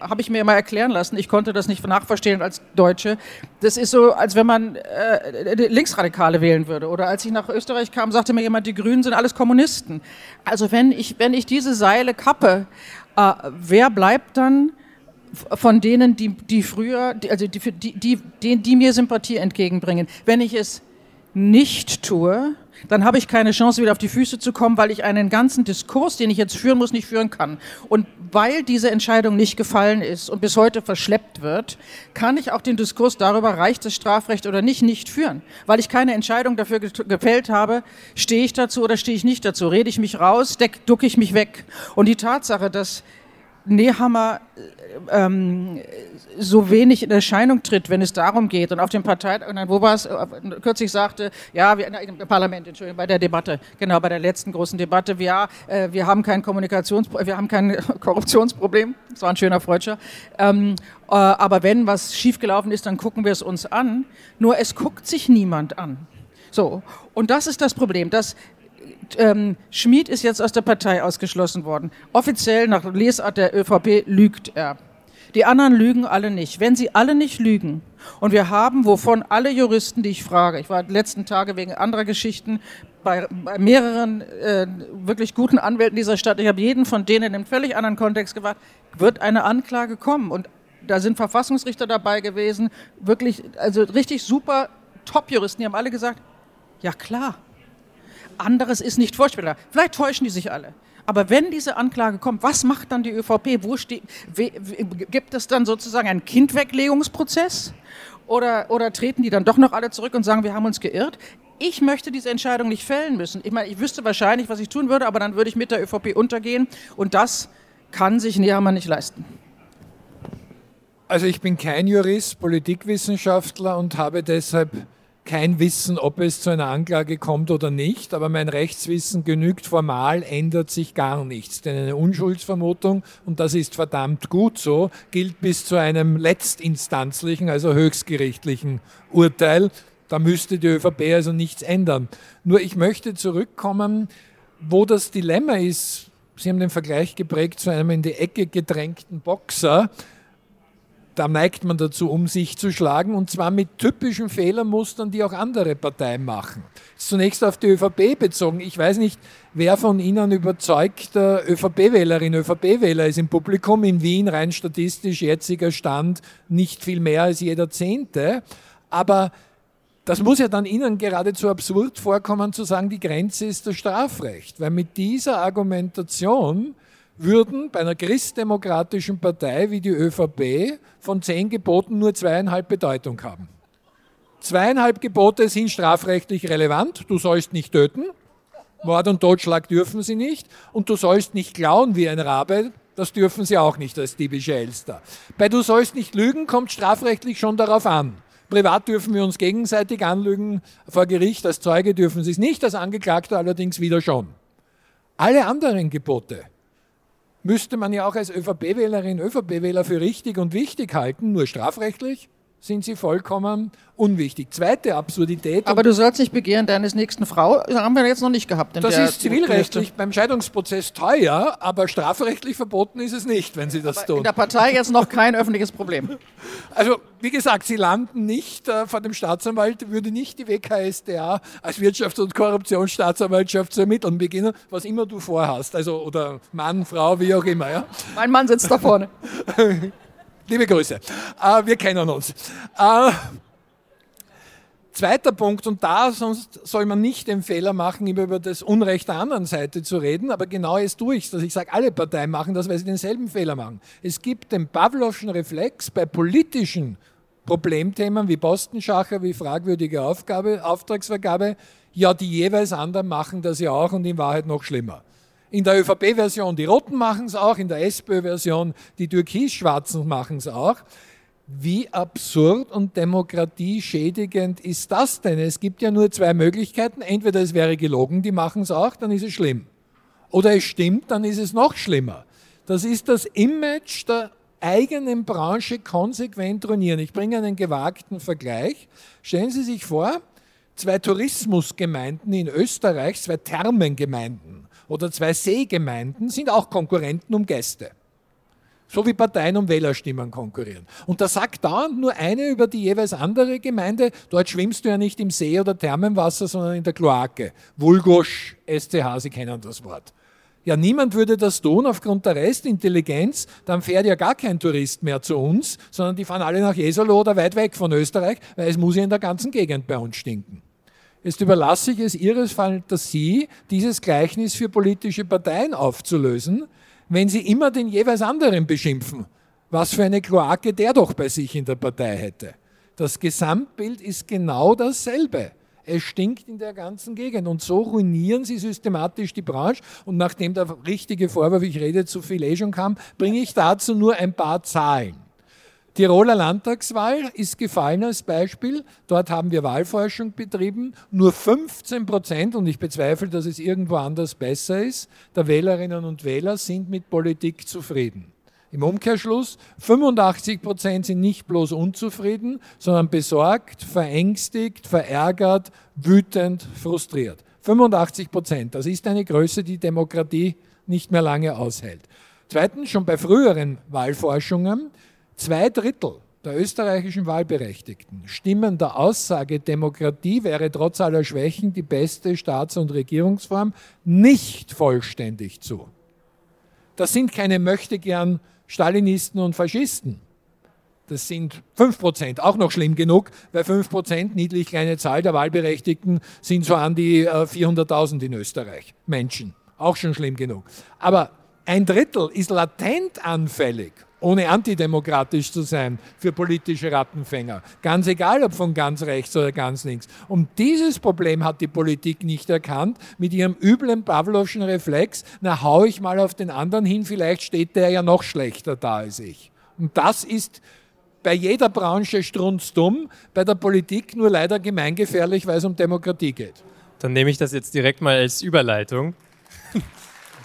habe ich mir immer erklären lassen. Ich konnte das nicht nachverstehen als Deutsche. Das ist so, als wenn man äh, Linksradikale wählen würde. Oder als ich nach Österreich kam, sagte mir jemand, jemand, die Grünen sind alles Kommunisten. Also wenn ich, wenn ich diese Seile kappe, äh, wer bleibt dann von denen, die, die früher, die, also die, die, die, die mir Sympathie entgegenbringen? Wenn ich es nicht tue, dann habe ich keine Chance, wieder auf die Füße zu kommen, weil ich einen ganzen Diskurs, den ich jetzt führen muss, nicht führen kann. Und weil diese Entscheidung nicht gefallen ist und bis heute verschleppt wird, kann ich auch den Diskurs darüber, reicht das Strafrecht oder nicht, nicht führen. Weil ich keine Entscheidung dafür gefällt habe, stehe ich dazu oder stehe ich nicht dazu, rede ich mich raus, ducke ich mich weg. Und die Tatsache, dass Nehammer ähm, so wenig in Erscheinung tritt, wenn es darum geht. Und auf dem Parteitag, wo war es, äh, kürzlich sagte, ja, wir, im Parlament, Entschuldigung, bei der Debatte, genau, bei der letzten großen Debatte, ja, äh, wir haben kein Kommunikations, wir haben kein Korruptionsproblem, das war ein schöner Freudscher, ähm, äh, aber wenn was schiefgelaufen ist, dann gucken wir es uns an, nur es guckt sich niemand an. So, und das ist das Problem, dass ähm, Schmid ist jetzt aus der Partei ausgeschlossen worden. Offiziell nach Lesart der ÖVP lügt er. Die anderen lügen alle nicht. Wenn sie alle nicht lügen, und wir haben, wovon alle Juristen, die ich frage, ich war die letzten Tage wegen anderer Geschichten bei, bei mehreren äh, wirklich guten Anwälten dieser Stadt, ich habe jeden von denen in einem völlig anderen Kontext gefragt, wird eine Anklage kommen? Und da sind Verfassungsrichter dabei gewesen, wirklich, also richtig super Top-Juristen, die haben alle gesagt, ja klar, anderes ist nicht vorstellbar. Vielleicht täuschen die sich alle. Aber wenn diese Anklage kommt, was macht dann die ÖVP? Wo steht, gibt es dann sozusagen einen Kindweglegungsprozess? Oder, oder treten die dann doch noch alle zurück und sagen, wir haben uns geirrt? Ich möchte diese Entscheidung nicht fällen müssen. Ich meine, ich wüsste wahrscheinlich, was ich tun würde, aber dann würde ich mit der ÖVP untergehen. Und das kann sich Nehammer nicht leisten. Also ich bin kein Jurist, Politikwissenschaftler und habe deshalb kein Wissen, ob es zu einer Anklage kommt oder nicht, aber mein Rechtswissen genügt formal, ändert sich gar nichts. Denn eine Unschuldsvermutung, und das ist verdammt gut so, gilt bis zu einem letztinstanzlichen, also höchstgerichtlichen Urteil. Da müsste die ÖVP also nichts ändern. Nur ich möchte zurückkommen, wo das Dilemma ist. Sie haben den Vergleich geprägt zu einem in die Ecke gedrängten Boxer da neigt man dazu, um sich zu schlagen und zwar mit typischen Fehlermustern, die auch andere Parteien machen. Zunächst auf die ÖVP bezogen. Ich weiß nicht, wer von Ihnen überzeugter ÖVP-Wählerin, ÖVP-Wähler ist im Publikum in Wien, rein statistisch jetziger Stand, nicht viel mehr als jeder Zehnte. Aber das muss ja dann Ihnen geradezu absurd vorkommen, zu sagen, die Grenze ist das Strafrecht. Weil mit dieser Argumentation würden bei einer christdemokratischen Partei wie die ÖVP von zehn Geboten nur zweieinhalb Bedeutung haben. Zweieinhalb Gebote sind strafrechtlich relevant. Du sollst nicht töten. Mord und Totschlag dürfen sie nicht. Und du sollst nicht klauen wie ein Rabe. Das dürfen sie auch nicht als diebische Elster. Bei du sollst nicht lügen kommt strafrechtlich schon darauf an. Privat dürfen wir uns gegenseitig anlügen. Vor Gericht als Zeuge dürfen sie es nicht, als Angeklagter allerdings wieder schon. Alle anderen Gebote müsste man ja auch als ÖVP-Wählerin, ÖVP-Wähler für richtig und wichtig halten, nur strafrechtlich sind sie vollkommen unwichtig. Zweite Absurdität. Aber du sollst nicht begehren deines nächsten Frau, das haben wir jetzt noch nicht gehabt. das ist zivilrechtlich beim Scheidungsprozess teuer, aber strafrechtlich verboten ist es nicht, wenn sie das aber tun. In der Partei jetzt noch kein öffentliches Problem. Also, wie gesagt, sie landen nicht äh, vor dem Staatsanwalt, würde nicht die WKSDA als Wirtschafts- und Korruptionsstaatsanwaltschaft zu ermitteln beginnen, was immer du vorhast. Also, oder Mann, Frau, wie auch immer. Ja? Mein Mann sitzt da vorne. Liebe Grüße. Äh, wir kennen uns. Äh, Zweiter Punkt, und da sonst soll man nicht den Fehler machen, immer über das Unrecht der anderen Seite zu reden, aber genau jetzt tue ich es, dass ich sage, alle Parteien machen das, weil sie denselben Fehler machen. Es gibt den Pavlovschen Reflex bei politischen Problemthemen wie Postenschacher, wie fragwürdige Aufgabe, Auftragsvergabe, ja, die jeweils anderen machen das ja auch und in Wahrheit noch schlimmer. In der ÖVP-Version die Roten machen es auch, in der SPÖ-Version die Türkis-Schwarzen machen es auch. Wie absurd und demokratieschädigend ist das denn? Es gibt ja nur zwei Möglichkeiten. Entweder es wäre gelogen, die machen es auch, dann ist es schlimm. Oder es stimmt, dann ist es noch schlimmer. Das ist das Image der eigenen Branche konsequent ruinieren. Ich bringe einen gewagten Vergleich. Stellen Sie sich vor, zwei Tourismusgemeinden in Österreich, zwei Thermengemeinden oder zwei Seegemeinden sind auch Konkurrenten um Gäste. So wie Parteien um Wählerstimmen konkurrieren. Und da sagt dauernd nur eine über die jeweils andere Gemeinde, dort schwimmst du ja nicht im See oder Thermenwasser, sondern in der Kloake. Vulgosch, SCH, Sie kennen das Wort. Ja, niemand würde das tun aufgrund der Restintelligenz, dann fährt ja gar kein Tourist mehr zu uns, sondern die fahren alle nach Jesolo oder weit weg von Österreich, weil es muss ja in der ganzen Gegend bei uns stinken. Jetzt überlasse ich es Ihres Fantasie, dieses Gleichnis für politische Parteien aufzulösen, wenn Sie immer den jeweils anderen beschimpfen. Was für eine Kloake der doch bei sich in der Partei hätte. Das Gesamtbild ist genau dasselbe. Es stinkt in der ganzen Gegend. Und so ruinieren sie systematisch die Branche. Und nachdem der richtige Vorwurf, ich rede zu viel eh schon kam, bringe ich dazu nur ein paar Zahlen. Tiroler Landtagswahl ist gefallen als Beispiel. Dort haben wir Wahlforschung betrieben. Nur 15 Prozent, und ich bezweifle, dass es irgendwo anders besser ist, der Wählerinnen und Wähler sind mit Politik zufrieden. Im Umkehrschluss, 85 Prozent sind nicht bloß unzufrieden, sondern besorgt, verängstigt, verärgert, wütend, frustriert. 85 Prozent, das ist eine Größe, die Demokratie nicht mehr lange aushält. Zweitens, schon bei früheren Wahlforschungen Zwei Drittel der österreichischen Wahlberechtigten stimmen der Aussage, Demokratie wäre trotz aller Schwächen die beste Staats- und Regierungsform, nicht vollständig zu. Das sind keine Möchtegern Stalinisten und Faschisten. Das sind 5%, auch noch schlimm genug, weil 5%, niedlich kleine Zahl der Wahlberechtigten, sind so an die 400.000 äh, in Österreich. Menschen. Auch schon schlimm genug. Aber ein Drittel ist latent anfällig ohne antidemokratisch zu sein für politische Rattenfänger. Ganz egal, ob von ganz rechts oder ganz links. Und dieses Problem hat die Politik nicht erkannt mit ihrem üblen Pavlovschen Reflex, na hau ich mal auf den anderen hin, vielleicht steht der ja noch schlechter da als ich. Und das ist bei jeder Branche strunzdumm, bei der Politik nur leider gemeingefährlich, weil es um Demokratie geht. Dann nehme ich das jetzt direkt mal als Überleitung,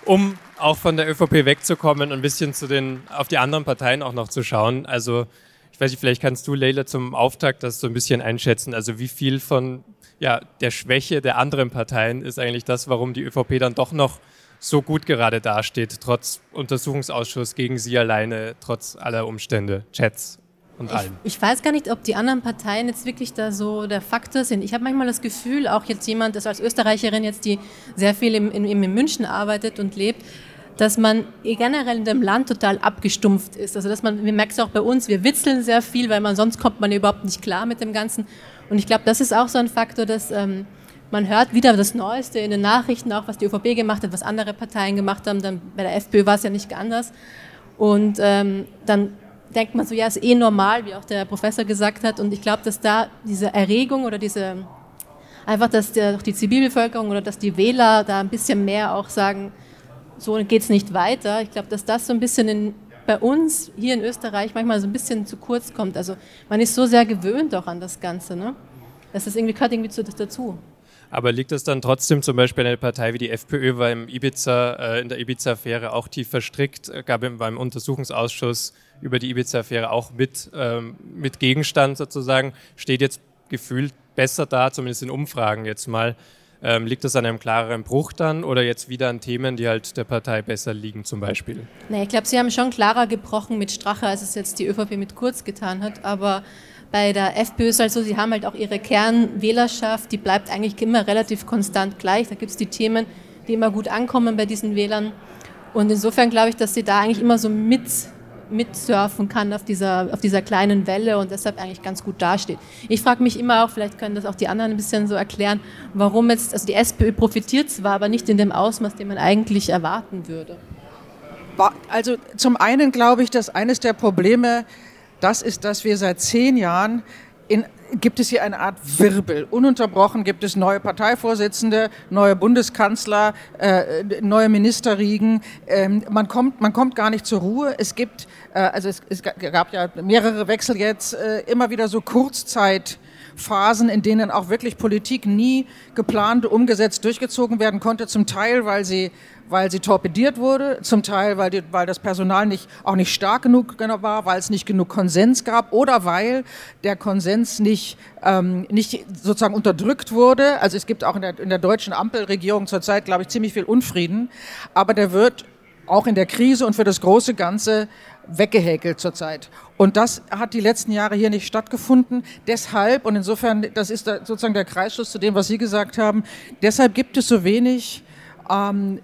um auch von der ÖVP wegzukommen und ein bisschen zu den, auf die anderen Parteien auch noch zu schauen. Also ich weiß nicht, vielleicht kannst du, Leila, zum Auftakt das so ein bisschen einschätzen. Also wie viel von ja, der Schwäche der anderen Parteien ist eigentlich das, warum die ÖVP dann doch noch so gut gerade dasteht, trotz Untersuchungsausschuss gegen sie alleine, trotz aller Umstände, Chats und allem. Ich, ich weiß gar nicht, ob die anderen Parteien jetzt wirklich da so der Faktor sind. Ich habe manchmal das Gefühl, auch jetzt jemand, das als Österreicherin jetzt, die sehr viel im, in, in München arbeitet und lebt, dass man generell in dem Land total abgestumpft ist. Also dass man, wir merken es auch bei uns, wir witzeln sehr viel, weil man sonst kommt man überhaupt nicht klar mit dem Ganzen. Und ich glaube, das ist auch so ein Faktor, dass ähm, man hört wieder das Neueste in den Nachrichten, auch was die ÖVP gemacht hat, was andere Parteien gemacht haben. Dann bei der FPÖ war es ja nicht anders. Und ähm, dann denkt man so, ja, ist eh normal, wie auch der Professor gesagt hat. Und ich glaube, dass da diese Erregung oder diese einfach, dass der, die Zivilbevölkerung oder dass die Wähler da ein bisschen mehr auch sagen, so geht es nicht weiter. Ich glaube, dass das so ein bisschen in, bei uns hier in Österreich manchmal so ein bisschen zu kurz kommt. Also man ist so sehr gewöhnt auch an das Ganze. Ne? Das ist irgendwie, gehört irgendwie zu, dazu. Aber liegt das dann trotzdem zum Beispiel eine Partei wie die FPÖ war im Ibiza, äh, in der Ibiza-Affäre auch tief verstrickt, äh, gab im, beim Untersuchungsausschuss über die Ibiza-Affäre auch mit, ähm, mit Gegenstand sozusagen, steht jetzt gefühlt besser da, zumindest in Umfragen jetzt mal. Ähm, liegt das an einem klareren Bruch dann oder jetzt wieder an Themen, die halt der Partei besser liegen zum Beispiel? Nee, ich glaube, sie haben schon klarer gebrochen mit Strache, als es jetzt die ÖVP mit Kurz getan hat. Aber bei der FPÖ ist halt so, sie haben halt auch ihre Kernwählerschaft, die bleibt eigentlich immer relativ konstant gleich. Da gibt es die Themen, die immer gut ankommen bei diesen Wählern. Und insofern glaube ich, dass sie da eigentlich immer so mit mitsurfen kann auf dieser, auf dieser kleinen Welle und deshalb eigentlich ganz gut dasteht. Ich frage mich immer auch, vielleicht können das auch die anderen ein bisschen so erklären, warum jetzt, also die SPÖ profitiert zwar, aber nicht in dem Ausmaß, den man eigentlich erwarten würde. Also zum einen glaube ich, dass eines der Probleme das ist, dass wir seit zehn Jahren in gibt es hier eine Art Wirbel. Ununterbrochen gibt es neue Parteivorsitzende, neue Bundeskanzler, äh, neue Ministerriegen. Ähm, man, kommt, man kommt gar nicht zur Ruhe. Es gibt, äh, also es, es, gab ja mehrere Wechsel jetzt, äh, immer wieder so Kurzzeitphasen, in denen auch wirklich Politik nie geplant, umgesetzt, durchgezogen werden konnte, zum Teil, weil sie weil sie torpediert wurde, zum Teil, weil, die, weil das Personal nicht, auch nicht stark genug war, weil es nicht genug Konsens gab oder weil der Konsens nicht, ähm, nicht sozusagen unterdrückt wurde. Also es gibt auch in der, in der deutschen Ampelregierung zurzeit, glaube ich, ziemlich viel Unfrieden, aber der wird auch in der Krise und für das große Ganze weggehäkelt zurzeit. Und das hat die letzten Jahre hier nicht stattgefunden. Deshalb, und insofern, das ist sozusagen der Kreisschluss zu dem, was Sie gesagt haben, deshalb gibt es so wenig ähm,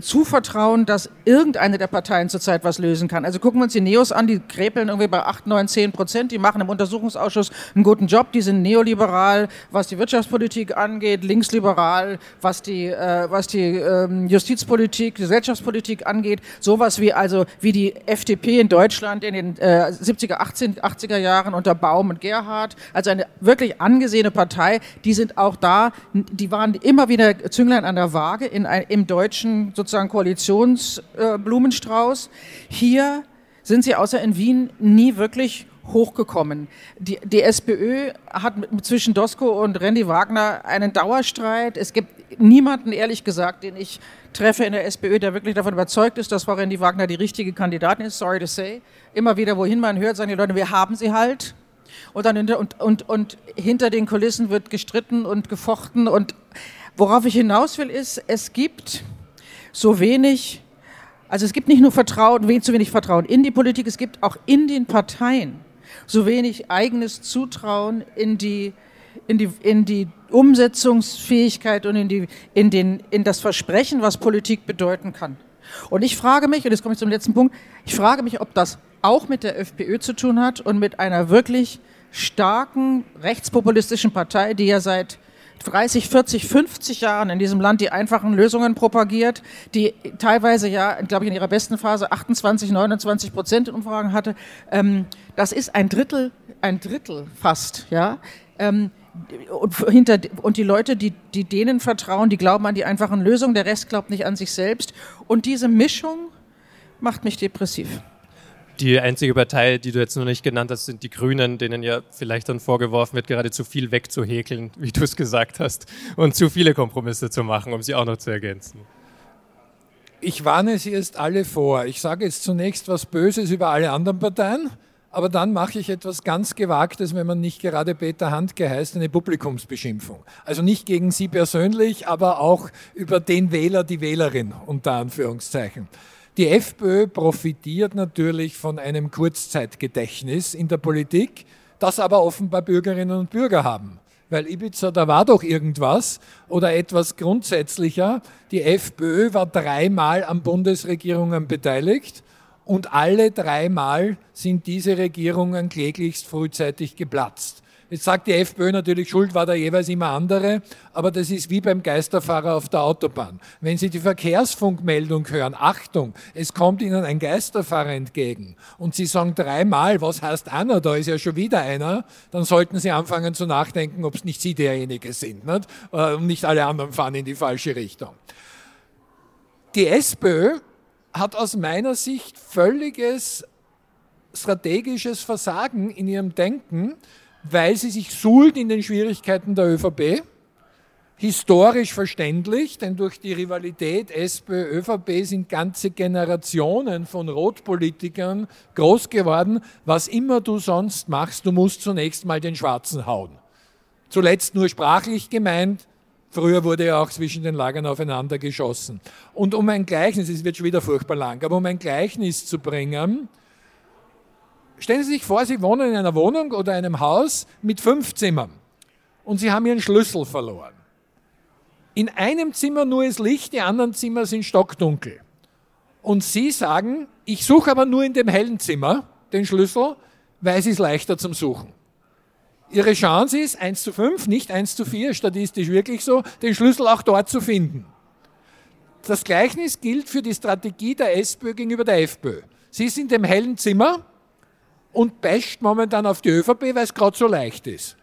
zuvertrauen, dass irgendeine der Parteien zurzeit was lösen kann. Also gucken wir uns die Neos an, die kräpeln irgendwie bei 8, 9, 10 Prozent, die machen im Untersuchungsausschuss einen guten Job, die sind neoliberal, was die Wirtschaftspolitik angeht, linksliberal, was die, äh, was die ähm, Justizpolitik, Gesellschaftspolitik angeht, sowas wie also wie die FDP in Deutschland in den äh, 70er, 18, 80er Jahren unter Baum und Gerhard, also eine wirklich angesehene Partei, die sind auch da, die waren immer wieder Zünglein an der Waage in ein, im deutschen sozusagen Koalitionsblumenstrauß. Hier sind sie außer in Wien nie wirklich hochgekommen. Die, die SPÖ hat zwischen Dosko und Randy Wagner einen Dauerstreit. Es gibt niemanden, ehrlich gesagt, den ich treffe in der SPÖ, der wirklich davon überzeugt ist, dass Frau Randy Wagner die richtige Kandidatin ist. Sorry to say. Immer wieder, wohin man hört, sagen die Leute, wir haben sie halt. Und, dann hinter, und, und, und hinter den Kulissen wird gestritten und gefochten und Worauf ich hinaus will, ist, es gibt so wenig, also es gibt nicht nur Vertrauen, zu wenig Vertrauen in die Politik, es gibt auch in den Parteien so wenig eigenes Zutrauen in die, in die, in die Umsetzungsfähigkeit und in, die, in, den, in das Versprechen, was Politik bedeuten kann. Und ich frage mich, und jetzt komme ich zum letzten Punkt, ich frage mich, ob das auch mit der FPÖ zu tun hat und mit einer wirklich starken rechtspopulistischen Partei, die ja seit 30, 40, 50 Jahren in diesem Land die einfachen Lösungen propagiert, die teilweise ja, glaube ich, in ihrer besten Phase 28, 29 Prozent in Umfragen hatte. Ähm, das ist ein Drittel, ein Drittel fast, ja. Ähm, und, hinter, und die Leute, die, die denen vertrauen, die glauben an die einfachen Lösungen, der Rest glaubt nicht an sich selbst. Und diese Mischung macht mich depressiv. Die einzige Partei, die du jetzt noch nicht genannt hast, sind die Grünen, denen ja vielleicht dann vorgeworfen wird, gerade zu viel wegzuhäkeln, wie du es gesagt hast, und zu viele Kompromisse zu machen, um sie auch noch zu ergänzen. Ich warne Sie jetzt alle vor. Ich sage jetzt zunächst was Böses über alle anderen Parteien, aber dann mache ich etwas ganz Gewagtes, wenn man nicht gerade Peter Handke heißt, eine Publikumsbeschimpfung. Also nicht gegen Sie persönlich, aber auch über den Wähler, die Wählerin, unter Anführungszeichen. Die FPÖ profitiert natürlich von einem Kurzzeitgedächtnis in der Politik, das aber offenbar Bürgerinnen und Bürger haben. Weil Ibiza, da war doch irgendwas oder etwas grundsätzlicher. Die FPÖ war dreimal an Bundesregierungen beteiligt und alle dreimal sind diese Regierungen kläglichst frühzeitig geplatzt. Jetzt sagt die FPÖ natürlich, Schuld war da jeweils immer andere, aber das ist wie beim Geisterfahrer auf der Autobahn. Wenn Sie die Verkehrsfunkmeldung hören, Achtung, es kommt Ihnen ein Geisterfahrer entgegen und Sie sagen dreimal, was heißt einer, da ist ja schon wieder einer, dann sollten Sie anfangen zu nachdenken, ob es nicht Sie derjenige sind nicht? Äh, und nicht alle anderen fahren in die falsche Richtung. Die SPÖ hat aus meiner Sicht völliges strategisches Versagen in ihrem Denken, weil sie sich suhlt in den Schwierigkeiten der ÖVP. Historisch verständlich, denn durch die Rivalität SPÖ-ÖVP sind ganze Generationen von Rotpolitikern groß geworden. Was immer du sonst machst, du musst zunächst mal den Schwarzen hauen. Zuletzt nur sprachlich gemeint, Früher wurde ja auch zwischen den Lagern aufeinander geschossen. Und um ein Gleichnis, es wird schon wieder furchtbar lang, aber um ein Gleichnis zu bringen, Stellen Sie sich vor, Sie wohnen in einer Wohnung oder einem Haus mit fünf Zimmern und Sie haben Ihren Schlüssel verloren. In einem Zimmer nur ist Licht, die anderen Zimmer sind stockdunkel. Und Sie sagen, ich suche aber nur in dem hellen Zimmer den Schlüssel, weil es ist leichter zum Suchen. Ihre Chance ist 1 zu 5, nicht 1 zu 4, statistisch wirklich so, den Schlüssel auch dort zu finden. Das Gleichnis gilt für die Strategie der SPÖ gegenüber der FPÖ. Sie ist in dem hellen Zimmer und basht momentan auf die ÖVP, weil es gerade so leicht ist.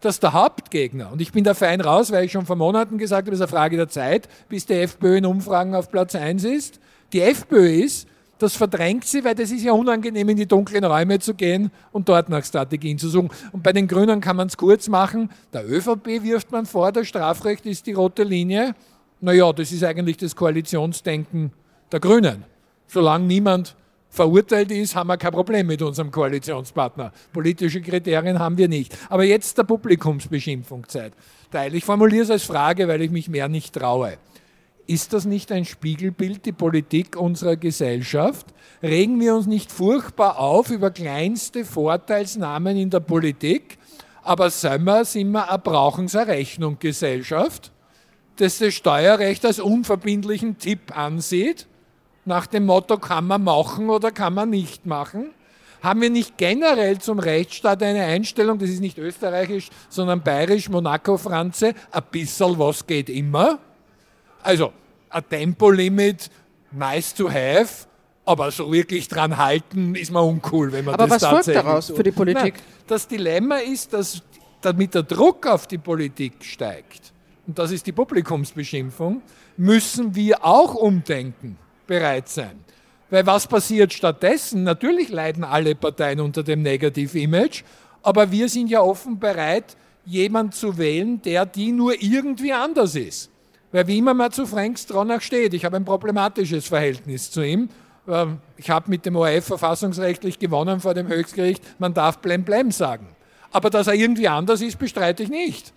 Das ist der Hauptgegner. Und ich bin da fein raus, weil ich schon vor Monaten gesagt habe, es ist eine Frage der Zeit, bis die FPÖ in Umfragen auf Platz 1 ist. Die FPÖ ist, das verdrängt sie, weil das ist ja unangenehm, in die dunklen Räume zu gehen und dort nach Strategien zu suchen. Und bei den Grünen kann man es kurz machen. Der ÖVP wirft man vor, das Strafrecht ist die rote Linie. Naja, das ist eigentlich das Koalitionsdenken der Grünen. Solange niemand verurteilt ist, haben wir kein Problem mit unserem Koalitionspartner. Politische Kriterien haben wir nicht. Aber jetzt der Publikumsbeschimpfung Zeit. Ich formuliere es als Frage, weil ich mich mehr nicht traue. Ist das nicht ein Spiegelbild, die Politik unserer Gesellschaft? Regen wir uns nicht furchtbar auf über kleinste Vorteilsnahmen in der Politik, aber sind wir, sind wir eine Brauchensrechnung Gesellschaft, das das Steuerrecht als unverbindlichen Tipp ansieht, nach dem Motto, kann man machen oder kann man nicht machen? Haben wir nicht generell zum Rechtsstaat eine Einstellung, das ist nicht österreichisch, sondern bayerisch, Monaco-Franze, ein bisschen was geht immer? Also, ein Tempolimit, nice to have, aber so wirklich dran halten ist man uncool, wenn man aber das was folgt daraus für die Politik? Nein, das Dilemma ist, dass damit der Druck auf die Politik steigt, und das ist die Publikumsbeschimpfung, müssen wir auch umdenken, bereit sein. Weil was passiert stattdessen? Natürlich leiden alle Parteien unter dem Negativ-Image, aber wir sind ja offen bereit, jemanden zu wählen, der die nur irgendwie anders ist. Weil wie immer man zu Frank Stronach steht, ich habe ein problematisches Verhältnis zu ihm. Ähm, ich habe mit dem ORF verfassungsrechtlich gewonnen vor dem Höchstgericht, man darf blem blem sagen. Aber dass er irgendwie anders ist, bestreite ich nicht.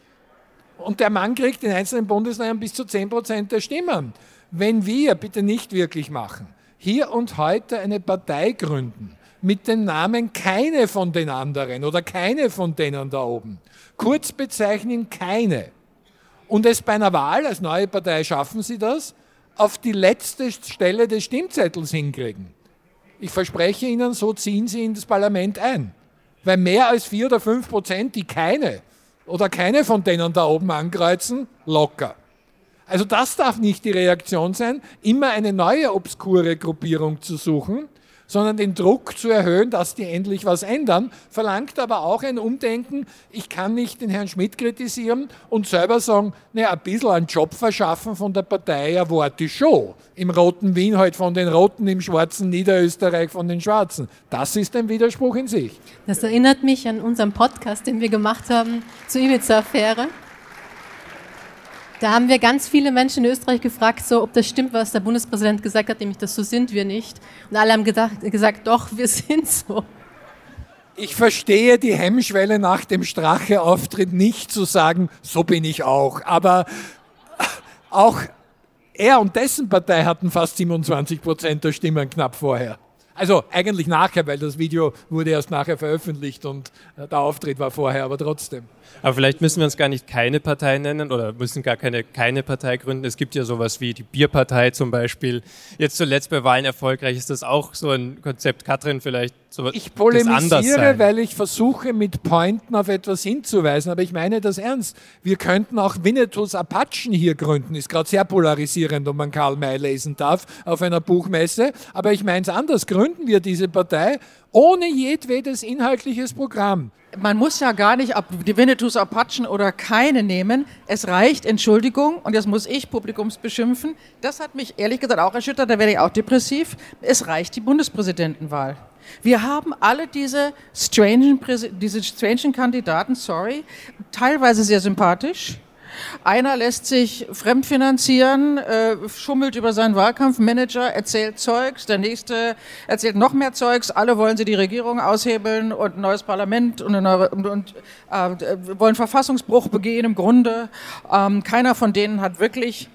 Und der Mann kriegt in einzelnen Bundesländern bis zu 10 Prozent der Stimmen. Wenn wir, bitte nicht wirklich machen, hier und heute eine Partei gründen, mit dem Namen keine von den anderen oder keine von denen da oben, kurz bezeichnen keine, und es bei einer Wahl als neue Partei schaffen sie das, auf die letzte Stelle des Stimmzettels hinkriegen. Ich verspreche Ihnen, so ziehen Sie in das Parlament ein. Weil mehr als vier oder fünf Prozent, die keine oder keine von denen da oben ankreuzen, locker. Also das darf nicht die Reaktion sein, immer eine neue obskure Gruppierung zu suchen, sondern den Druck zu erhöhen, dass die endlich was ändern, verlangt aber auch ein Umdenken. Ich kann nicht den Herrn Schmidt kritisieren und selber sagen, naja, ein bisschen einen Job verschaffen von der Partei erwarte ich schon. Im roten Wien halt von den Roten, im schwarzen Niederösterreich von den Schwarzen. Das ist ein Widerspruch in sich. Das erinnert mich an unseren Podcast, den wir gemacht haben zur Ibiza-Affäre. Da haben wir ganz viele Menschen in Österreich gefragt, so, ob das stimmt, was der Bundespräsident gesagt hat, nämlich, dass so sind wir nicht. Und alle haben gedacht, gesagt, doch, wir sind so. Ich verstehe die Hemmschwelle nach dem Strache-Auftritt nicht zu sagen, so bin ich auch. Aber auch er und dessen Partei hatten fast 27 Prozent der Stimmen knapp vorher. Also eigentlich nachher, weil das Video wurde erst nachher veröffentlicht und der Auftritt war vorher, aber trotzdem. Aber vielleicht müssen wir uns gar nicht keine Partei nennen oder müssen gar keine, keine Partei gründen. Es gibt ja sowas wie die Bierpartei zum Beispiel. Jetzt zuletzt bei Wahlen erfolgreich ist das auch so ein Konzept. Katrin, vielleicht so Ich polemisiere, weil ich versuche, mit Pointen auf etwas hinzuweisen, aber ich meine das ernst. Wir könnten auch Winnetous Apachen hier gründen, ist gerade sehr polarisierend, ob man Karl May lesen darf, auf einer Buchmesse, aber ich meine es anders. Gründen wir diese Partei ohne jedwedes inhaltliches Programm. Man muss ja gar nicht die Winnetous Apachen oder keine nehmen. Es reicht, Entschuldigung, und jetzt muss ich Publikums beschimpfen. Das hat mich ehrlich gesagt auch erschüttert, da werde ich auch depressiv. Es reicht die Bundespräsidentenwahl. Wir haben alle diese strangen, diese strangen Kandidaten, sorry, teilweise sehr sympathisch. Einer lässt sich fremdfinanzieren, äh, schummelt über seinen Wahlkampfmanager, erzählt Zeugs, der nächste erzählt noch mehr Zeugs, alle wollen sie die Regierung aushebeln und ein neues Parlament und, neue, und, und äh, wollen Verfassungsbruch begehen im Grunde. Ähm, keiner von denen hat wirklich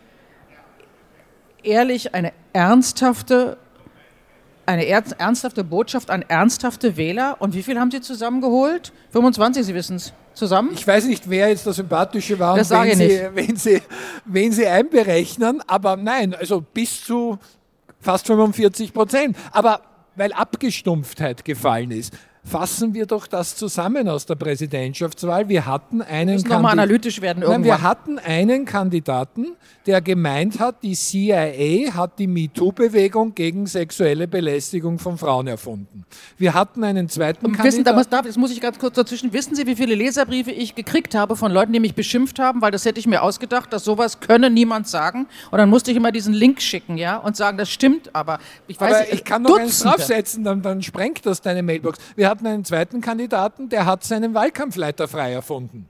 ehrlich eine ernsthafte eine ernsthafte Botschaft an ernsthafte Wähler. Und wie viel haben Sie zusammengeholt? 25, Sie wissen es. Zusammen? Ich weiß nicht, wer jetzt der Sympathische war das und wen, Sie, wen, Sie, wen Sie einberechnen, aber nein, also bis zu fast 45 Prozent. Aber weil Abgestumpftheit gefallen ist fassen wir doch das zusammen aus der Präsidentschaftswahl. Wir hatten einen Müssen nochmal analytisch werden irgendwann. Nein, wir hatten einen Kandidaten, der gemeint hat, die CIA hat die MeToo-Bewegung gegen sexuelle Belästigung von Frauen erfunden. Wir hatten einen zweiten Und wissen, Kandidaten. Da muss, ich ganz kurz dazwischen. Wissen Sie, wie viele Leserbriefe ich gekriegt habe von Leuten, die mich beschimpft haben, weil das hätte ich mir ausgedacht, dass sowas könne niemand sagen. Und dann musste ich immer diesen Link schicken, ja, und sagen, das stimmt, aber ich weiß aber nicht. Ich kann noch eins draufsetzen, dann, dann sprengt das deine Mailbox. Wir hatten einen zweiten Kandidaten, der hat seinen Wahlkampfleiter frei erfunden.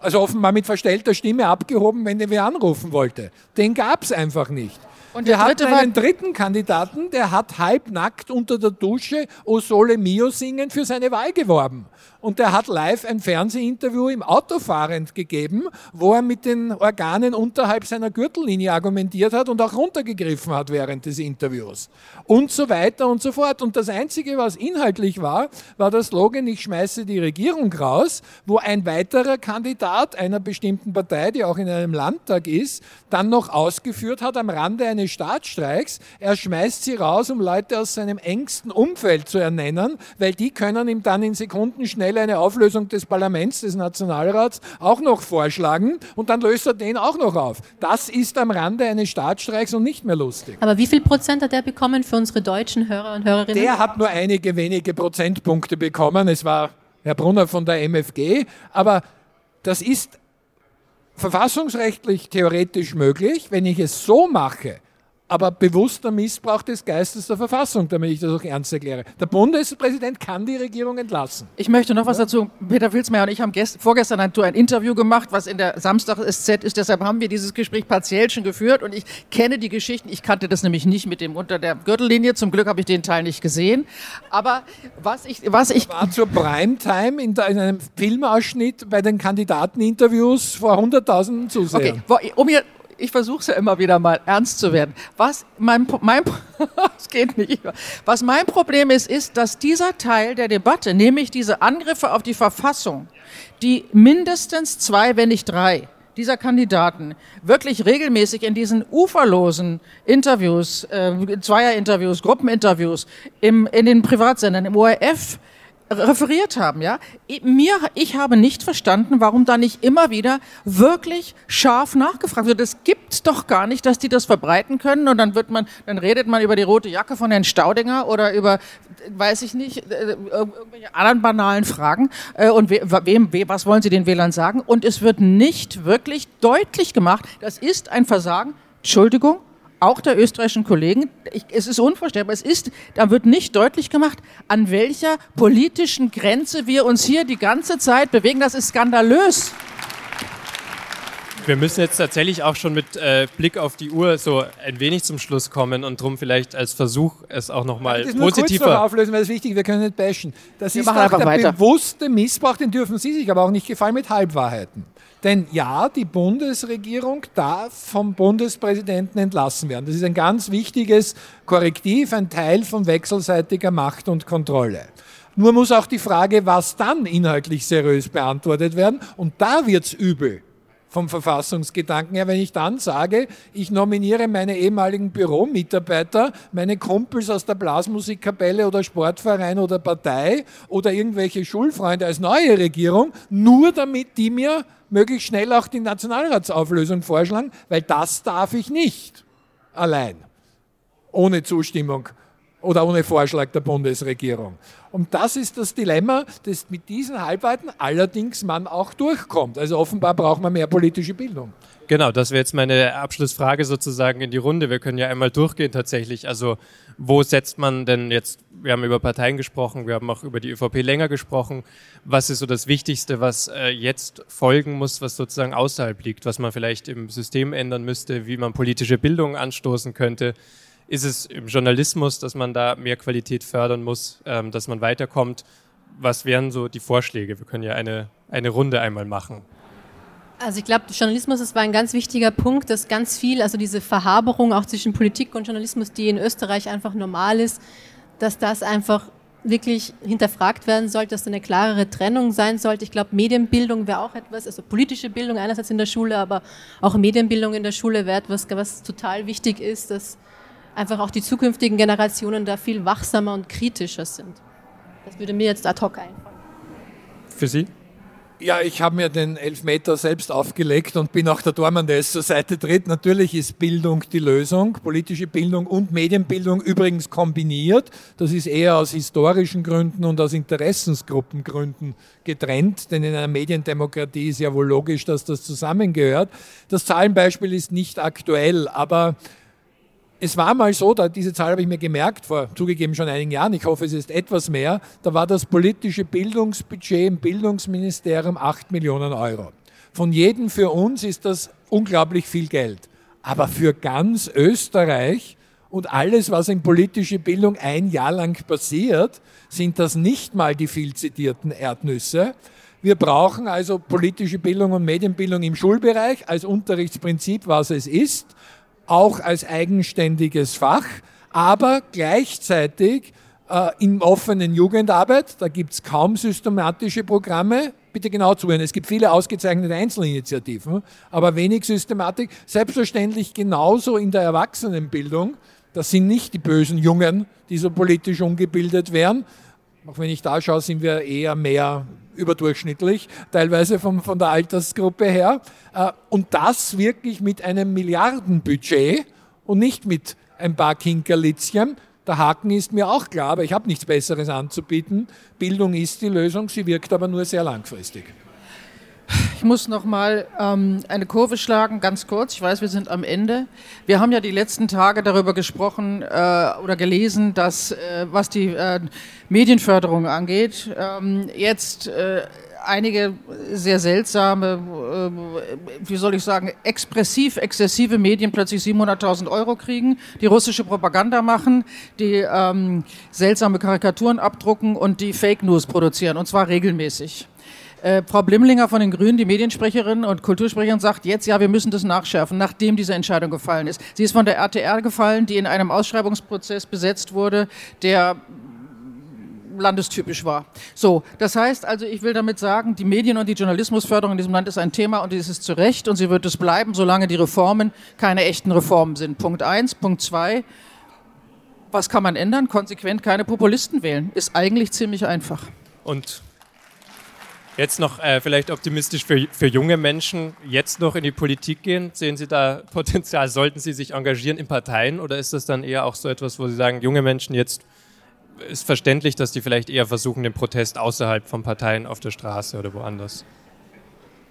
Also offenbar mit verstellter Stimme abgehoben, wenn der wer anrufen wollte. Den gab es einfach nicht. Und wir hatten einen dritten Kandidaten, der hat halbnackt unter der Dusche O Sole Mio singen für seine Wahl geworben. Und der hat live ein Fernsehinterview im Auto fahrend gegeben, wo er mit den Organen unterhalb seiner Gürtellinie argumentiert hat und auch runtergegriffen hat während des Interviews. Und so weiter und so fort. Und das Einzige, was inhaltlich war, war der Slogan, ich schmeiße die Regierung raus, wo ein weiterer Kandidat einer bestimmten Partei, die auch in einem Landtag ist, dann noch ausgeführt hat am Rande eines Staatsstreiks, er schmeißt sie raus, um Leute aus seinem engsten Umfeld zu ernennen, weil die können ihm dann in Sekunden schnell schnell eine Auflösung des Parlaments, des Nationalrats auch noch vorschlagen und dann löst er den auch noch auf. Das ist am Rande eines Staatsstreiks und nicht mehr lustig. Aber wie viel Prozent hat er bekommen für unsere deutschen Hörer und Hörerinnen? Der hat nur einige wenige Prozentpunkte bekommen. Es war Herr Brunner von der MFG, aber das ist verfassungsrechtlich theoretisch möglich, wenn ich es so mache, aber bewusster Missbrauch des Geistes der Verfassung, damit ich das auch ernst erkläre. Der Bundespräsident kann die Regierung entlassen. Ich möchte noch was dazu. Peter Wilsmeier und ich haben gest, vorgestern ein, ein, Interview gemacht, was in der Samstag-SZ ist. Deshalb haben wir dieses Gespräch partiell schon geführt und ich kenne die Geschichten. Ich kannte das nämlich nicht mit dem unter der Gürtellinie. Zum Glück habe ich den Teil nicht gesehen. Aber was ich... Was ich war zur Primetime in, in einem Filmausschnitt bei den Kandidateninterviews vor 100.000 Zusehern. Okay, um hier ich versuche es ja immer wieder mal ernst zu werden. Was mein, mein, es geht nicht. Was mein Problem ist, ist, dass dieser Teil der Debatte, nämlich diese Angriffe auf die Verfassung, die mindestens zwei, wenn nicht drei dieser Kandidaten wirklich regelmäßig in diesen uferlosen Interviews, äh, Zweierinterviews, Gruppeninterviews, im, in den Privatsendern, im ORF, referiert haben, ja. Mir, ich habe nicht verstanden, warum da nicht immer wieder wirklich scharf nachgefragt wird. Es gibt doch gar nicht, dass die das verbreiten können und dann wird man, dann redet man über die rote Jacke von Herrn Staudinger oder über, weiß ich nicht, äh, irgendwelche anderen banalen Fragen äh, und wem, was wollen Sie den Wählern sagen? Und es wird nicht wirklich deutlich gemacht, das ist ein Versagen. Entschuldigung, auch der österreichischen Kollegen. Ich, es ist unvorstellbar. Es ist, da wird nicht deutlich gemacht, an welcher politischen Grenze wir uns hier die ganze Zeit bewegen. Das ist skandalös. Wir müssen jetzt tatsächlich auch schon mit äh, Blick auf die Uhr so ein wenig zum Schluss kommen und darum vielleicht als Versuch es auch nochmal positiver... Kurz auflösen, weil das ist wichtig, wir können nicht bashen. Das wir ist auch der weiter. bewusste Missbrauch, den dürfen Sie sich aber auch nicht gefallen mit Halbwahrheiten. Denn ja, die Bundesregierung darf vom Bundespräsidenten entlassen werden. Das ist ein ganz wichtiges Korrektiv, ein Teil von wechselseitiger Macht und Kontrolle. Nur muss auch die Frage, was dann inhaltlich seriös beantwortet werden. Und da wird's übel vom Verfassungsgedanken her, wenn ich dann sage, ich nominiere meine ehemaligen Büromitarbeiter, meine Kumpels aus der Blasmusikkapelle oder Sportverein oder Partei oder irgendwelche Schulfreunde als neue Regierung, nur damit die mir möglichst schnell auch die Nationalratsauflösung vorschlagen, weil das darf ich nicht allein, ohne Zustimmung oder ohne Vorschlag der Bundesregierung. Und das ist das Dilemma, das mit diesen Halbweiten allerdings man auch durchkommt. Also offenbar braucht man mehr politische Bildung. Genau, das wäre jetzt meine Abschlussfrage sozusagen in die Runde. Wir können ja einmal durchgehen tatsächlich. Also wo setzt man denn jetzt, wir haben über Parteien gesprochen, wir haben auch über die ÖVP länger gesprochen. Was ist so das Wichtigste, was äh, jetzt folgen muss, was sozusagen außerhalb liegt, was man vielleicht im System ändern müsste, wie man politische Bildung anstoßen könnte? Ist es im Journalismus, dass man da mehr Qualität fördern muss, ähm, dass man weiterkommt? Was wären so die Vorschläge? Wir können ja eine, eine Runde einmal machen. Also ich glaube, Journalismus das war ein ganz wichtiger Punkt, dass ganz viel, also diese Verhaberung auch zwischen Politik und Journalismus, die in Österreich einfach normal ist, dass das einfach wirklich hinterfragt werden sollte, dass da eine klarere Trennung sein sollte. Ich glaube, Medienbildung wäre auch etwas, also politische Bildung einerseits in der Schule, aber auch Medienbildung in der Schule wäre etwas, was total wichtig ist, dass einfach auch die zukünftigen Generationen da viel wachsamer und kritischer sind. Das würde mir jetzt ad hoc einfallen. Für Sie? Ja, ich habe mir den Elfmeter selbst aufgelegt und bin auch der Dormann, der es zur Seite tritt. Natürlich ist Bildung die Lösung, politische Bildung und Medienbildung übrigens kombiniert. Das ist eher aus historischen Gründen und aus Interessensgruppengründen getrennt, denn in einer Mediendemokratie ist ja wohl logisch, dass das zusammengehört. Das Zahlenbeispiel ist nicht aktuell, aber es war mal so, da, diese Zahl habe ich mir gemerkt, vor zugegeben schon einigen Jahren, ich hoffe, es ist etwas mehr, da war das politische Bildungsbudget im Bildungsministerium 8 Millionen Euro. Von jedem für uns ist das unglaublich viel Geld. Aber für ganz Österreich und alles, was in politische Bildung ein Jahr lang passiert, sind das nicht mal die viel zitierten Erdnüsse. Wir brauchen also politische Bildung und Medienbildung im Schulbereich als Unterrichtsprinzip, was es ist auch als eigenständiges Fach, aber gleichzeitig äh, in offenen Jugendarbeit, da gibt es kaum systematische Programme, bitte genau zuhören, es gibt viele ausgezeichnete Einzelinitiativen, aber wenig Systematik, selbstverständlich genauso in der Erwachsenenbildung, das sind nicht die bösen Jungen, die so politisch ungebildet wären, auch wenn ich da schaue, sind wir eher mehr überdurchschnittlich, teilweise von, von der Altersgruppe her. Äh, und das wirklich mit einem Milliardenbudget und nicht mit ein paar Kinkerlitzchen. Der Haken ist mir auch klar, aber ich habe nichts Besseres anzubieten. Bildung ist die Lösung, sie wirkt aber nur sehr langfristig. Ich muss noch mal ähm, eine Kurve schlagen, ganz kurz. Ich weiß, wir sind am Ende. Wir haben ja die letzten Tage darüber gesprochen äh, oder gelesen, dass äh, was die äh, Medienförderung angeht, ähm, jetzt äh, einige sehr seltsame, äh, wie soll ich sagen, expressiv, exzessive Medien plötzlich 700.000 Euro kriegen, die russische Propaganda machen, die ähm, seltsame Karikaturen abdrucken und die Fake News produzieren, und zwar regelmäßig. Äh, Frau Blimlinger von den Grünen, die Mediensprecherin und Kultursprecherin, sagt jetzt, ja, wir müssen das nachschärfen, nachdem diese Entscheidung gefallen ist. Sie ist von der RTR gefallen, die in einem Ausschreibungsprozess besetzt wurde, der landestypisch war. So, das heißt also, ich will damit sagen, die Medien- und die Journalismusförderung in diesem Land ist ein Thema und es ist zu Recht und sie wird es bleiben, solange die Reformen keine echten Reformen sind. Punkt eins. Punkt zwei. Was kann man ändern? Konsequent keine Populisten wählen. Ist eigentlich ziemlich einfach. Und Jetzt noch äh, vielleicht optimistisch für, für junge Menschen, jetzt noch in die Politik gehen. Sehen Sie da Potenzial? Sollten Sie sich engagieren in Parteien oder ist das dann eher auch so etwas, wo Sie sagen, junge Menschen jetzt ist verständlich, dass die vielleicht eher versuchen, den Protest außerhalb von Parteien auf der Straße oder woanders?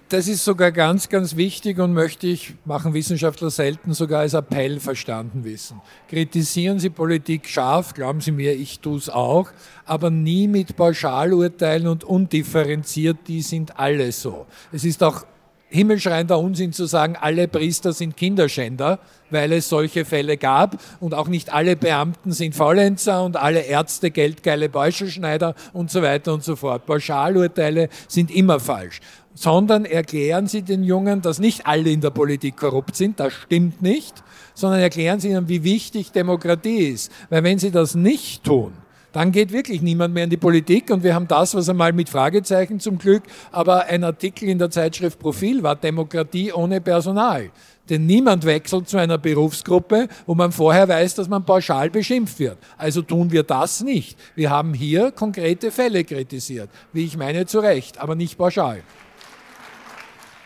Das ist sogar ganz, ganz wichtig und möchte ich, machen Wissenschaftler selten, sogar als Appell verstanden wissen. Kritisieren Sie Politik scharf, glauben Sie mir, ich tue es auch, aber nie mit Pauschalurteilen und undifferenziert, die sind alle so. Es ist auch himmelschreiender Unsinn zu sagen, alle Priester sind Kinderschänder, weil es solche Fälle gab und auch nicht alle Beamten sind Faulenzer und alle Ärzte geldgeile Beuschelschneider und so weiter und so fort. Pauschalurteile sind immer falsch sondern erklären Sie den Jungen, dass nicht alle in der Politik korrupt sind, das stimmt nicht, sondern erklären Sie ihnen, wie wichtig Demokratie ist. Weil wenn Sie das nicht tun, dann geht wirklich niemand mehr in die Politik und wir haben das, was einmal mit Fragezeichen zum Glück, aber ein Artikel in der Zeitschrift Profil war Demokratie ohne Personal. Denn niemand wechselt zu einer Berufsgruppe, wo man vorher weiß, dass man pauschal beschimpft wird. Also tun wir das nicht. Wir haben hier konkrete Fälle kritisiert, wie ich meine, zu Recht, aber nicht pauschal.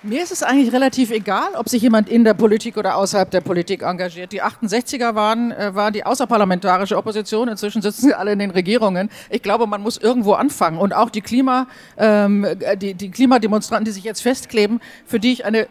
Mir ist es eigentlich relativ egal, ob sich jemand in der Politik oder außerhalb der Politik engagiert. Die 68er waren, äh, die außerparlamentarische Opposition. Inzwischen sitzen sie alle in den Regierungen. Ich glaube, man muss irgendwo anfangen. Und auch die, Klima, ähm, die, die Klimademonstranten, die sich jetzt festkleben, für die ich eine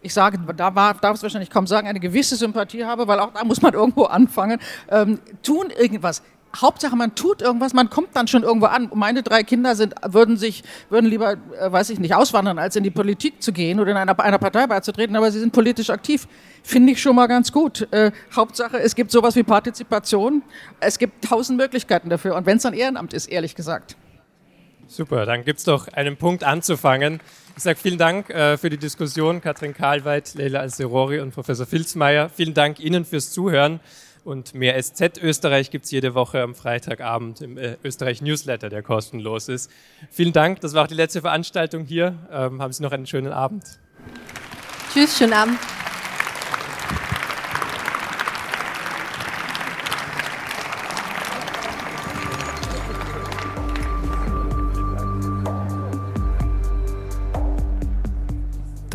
ich sage, da darf es wahrscheinlich kaum sagen, eine gewisse Sympathie habe, weil auch da muss man irgendwo anfangen, ähm, tun irgendwas. Hauptsache, man tut irgendwas, man kommt dann schon irgendwo an. Meine drei Kinder sind, würden sich, würden lieber, äh, weiß ich nicht, auswandern, als in die Politik zu gehen oder in einer, einer Partei beizutreten, aber sie sind politisch aktiv. Finde ich schon mal ganz gut. Äh, Hauptsache, es gibt sowas wie Partizipation. Es gibt tausend Möglichkeiten dafür. Und wenn es ein Ehrenamt ist, ehrlich gesagt. Super, dann gibt es doch einen Punkt anzufangen. Ich sage vielen Dank äh, für die Diskussion, Katrin Karlweit, Leila Al-Serori und Professor Filzmeier. Vielen Dank Ihnen fürs Zuhören. Und mehr SZ Österreich gibt es jede Woche am Freitagabend im äh, Österreich Newsletter, der kostenlos ist. Vielen Dank, das war auch die letzte Veranstaltung hier. Ähm, haben Sie noch einen schönen Abend. Tschüss, schönen Abend.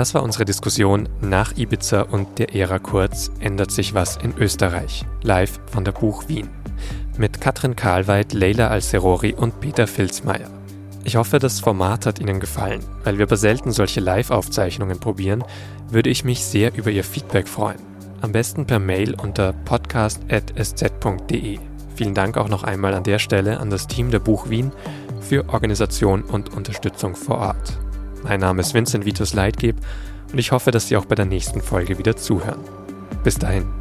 Das war unsere Diskussion nach Ibiza und der Ära Kurz ändert sich was in Österreich, live von der Buch Wien. Mit Katrin Karlweit, Leila Alserori und Peter Filzmeier. Ich hoffe, das Format hat Ihnen gefallen. Weil wir aber selten solche Live-Aufzeichnungen probieren, würde ich mich sehr über Ihr Feedback freuen. Am besten per Mail unter podcast.sz.de. Vielen Dank auch noch einmal an der Stelle an das Team der Buch Wien für Organisation und Unterstützung vor Ort. Mein Name ist Vincent Vitus Leitgeb und ich hoffe, dass Sie auch bei der nächsten Folge wieder zuhören. Bis dahin.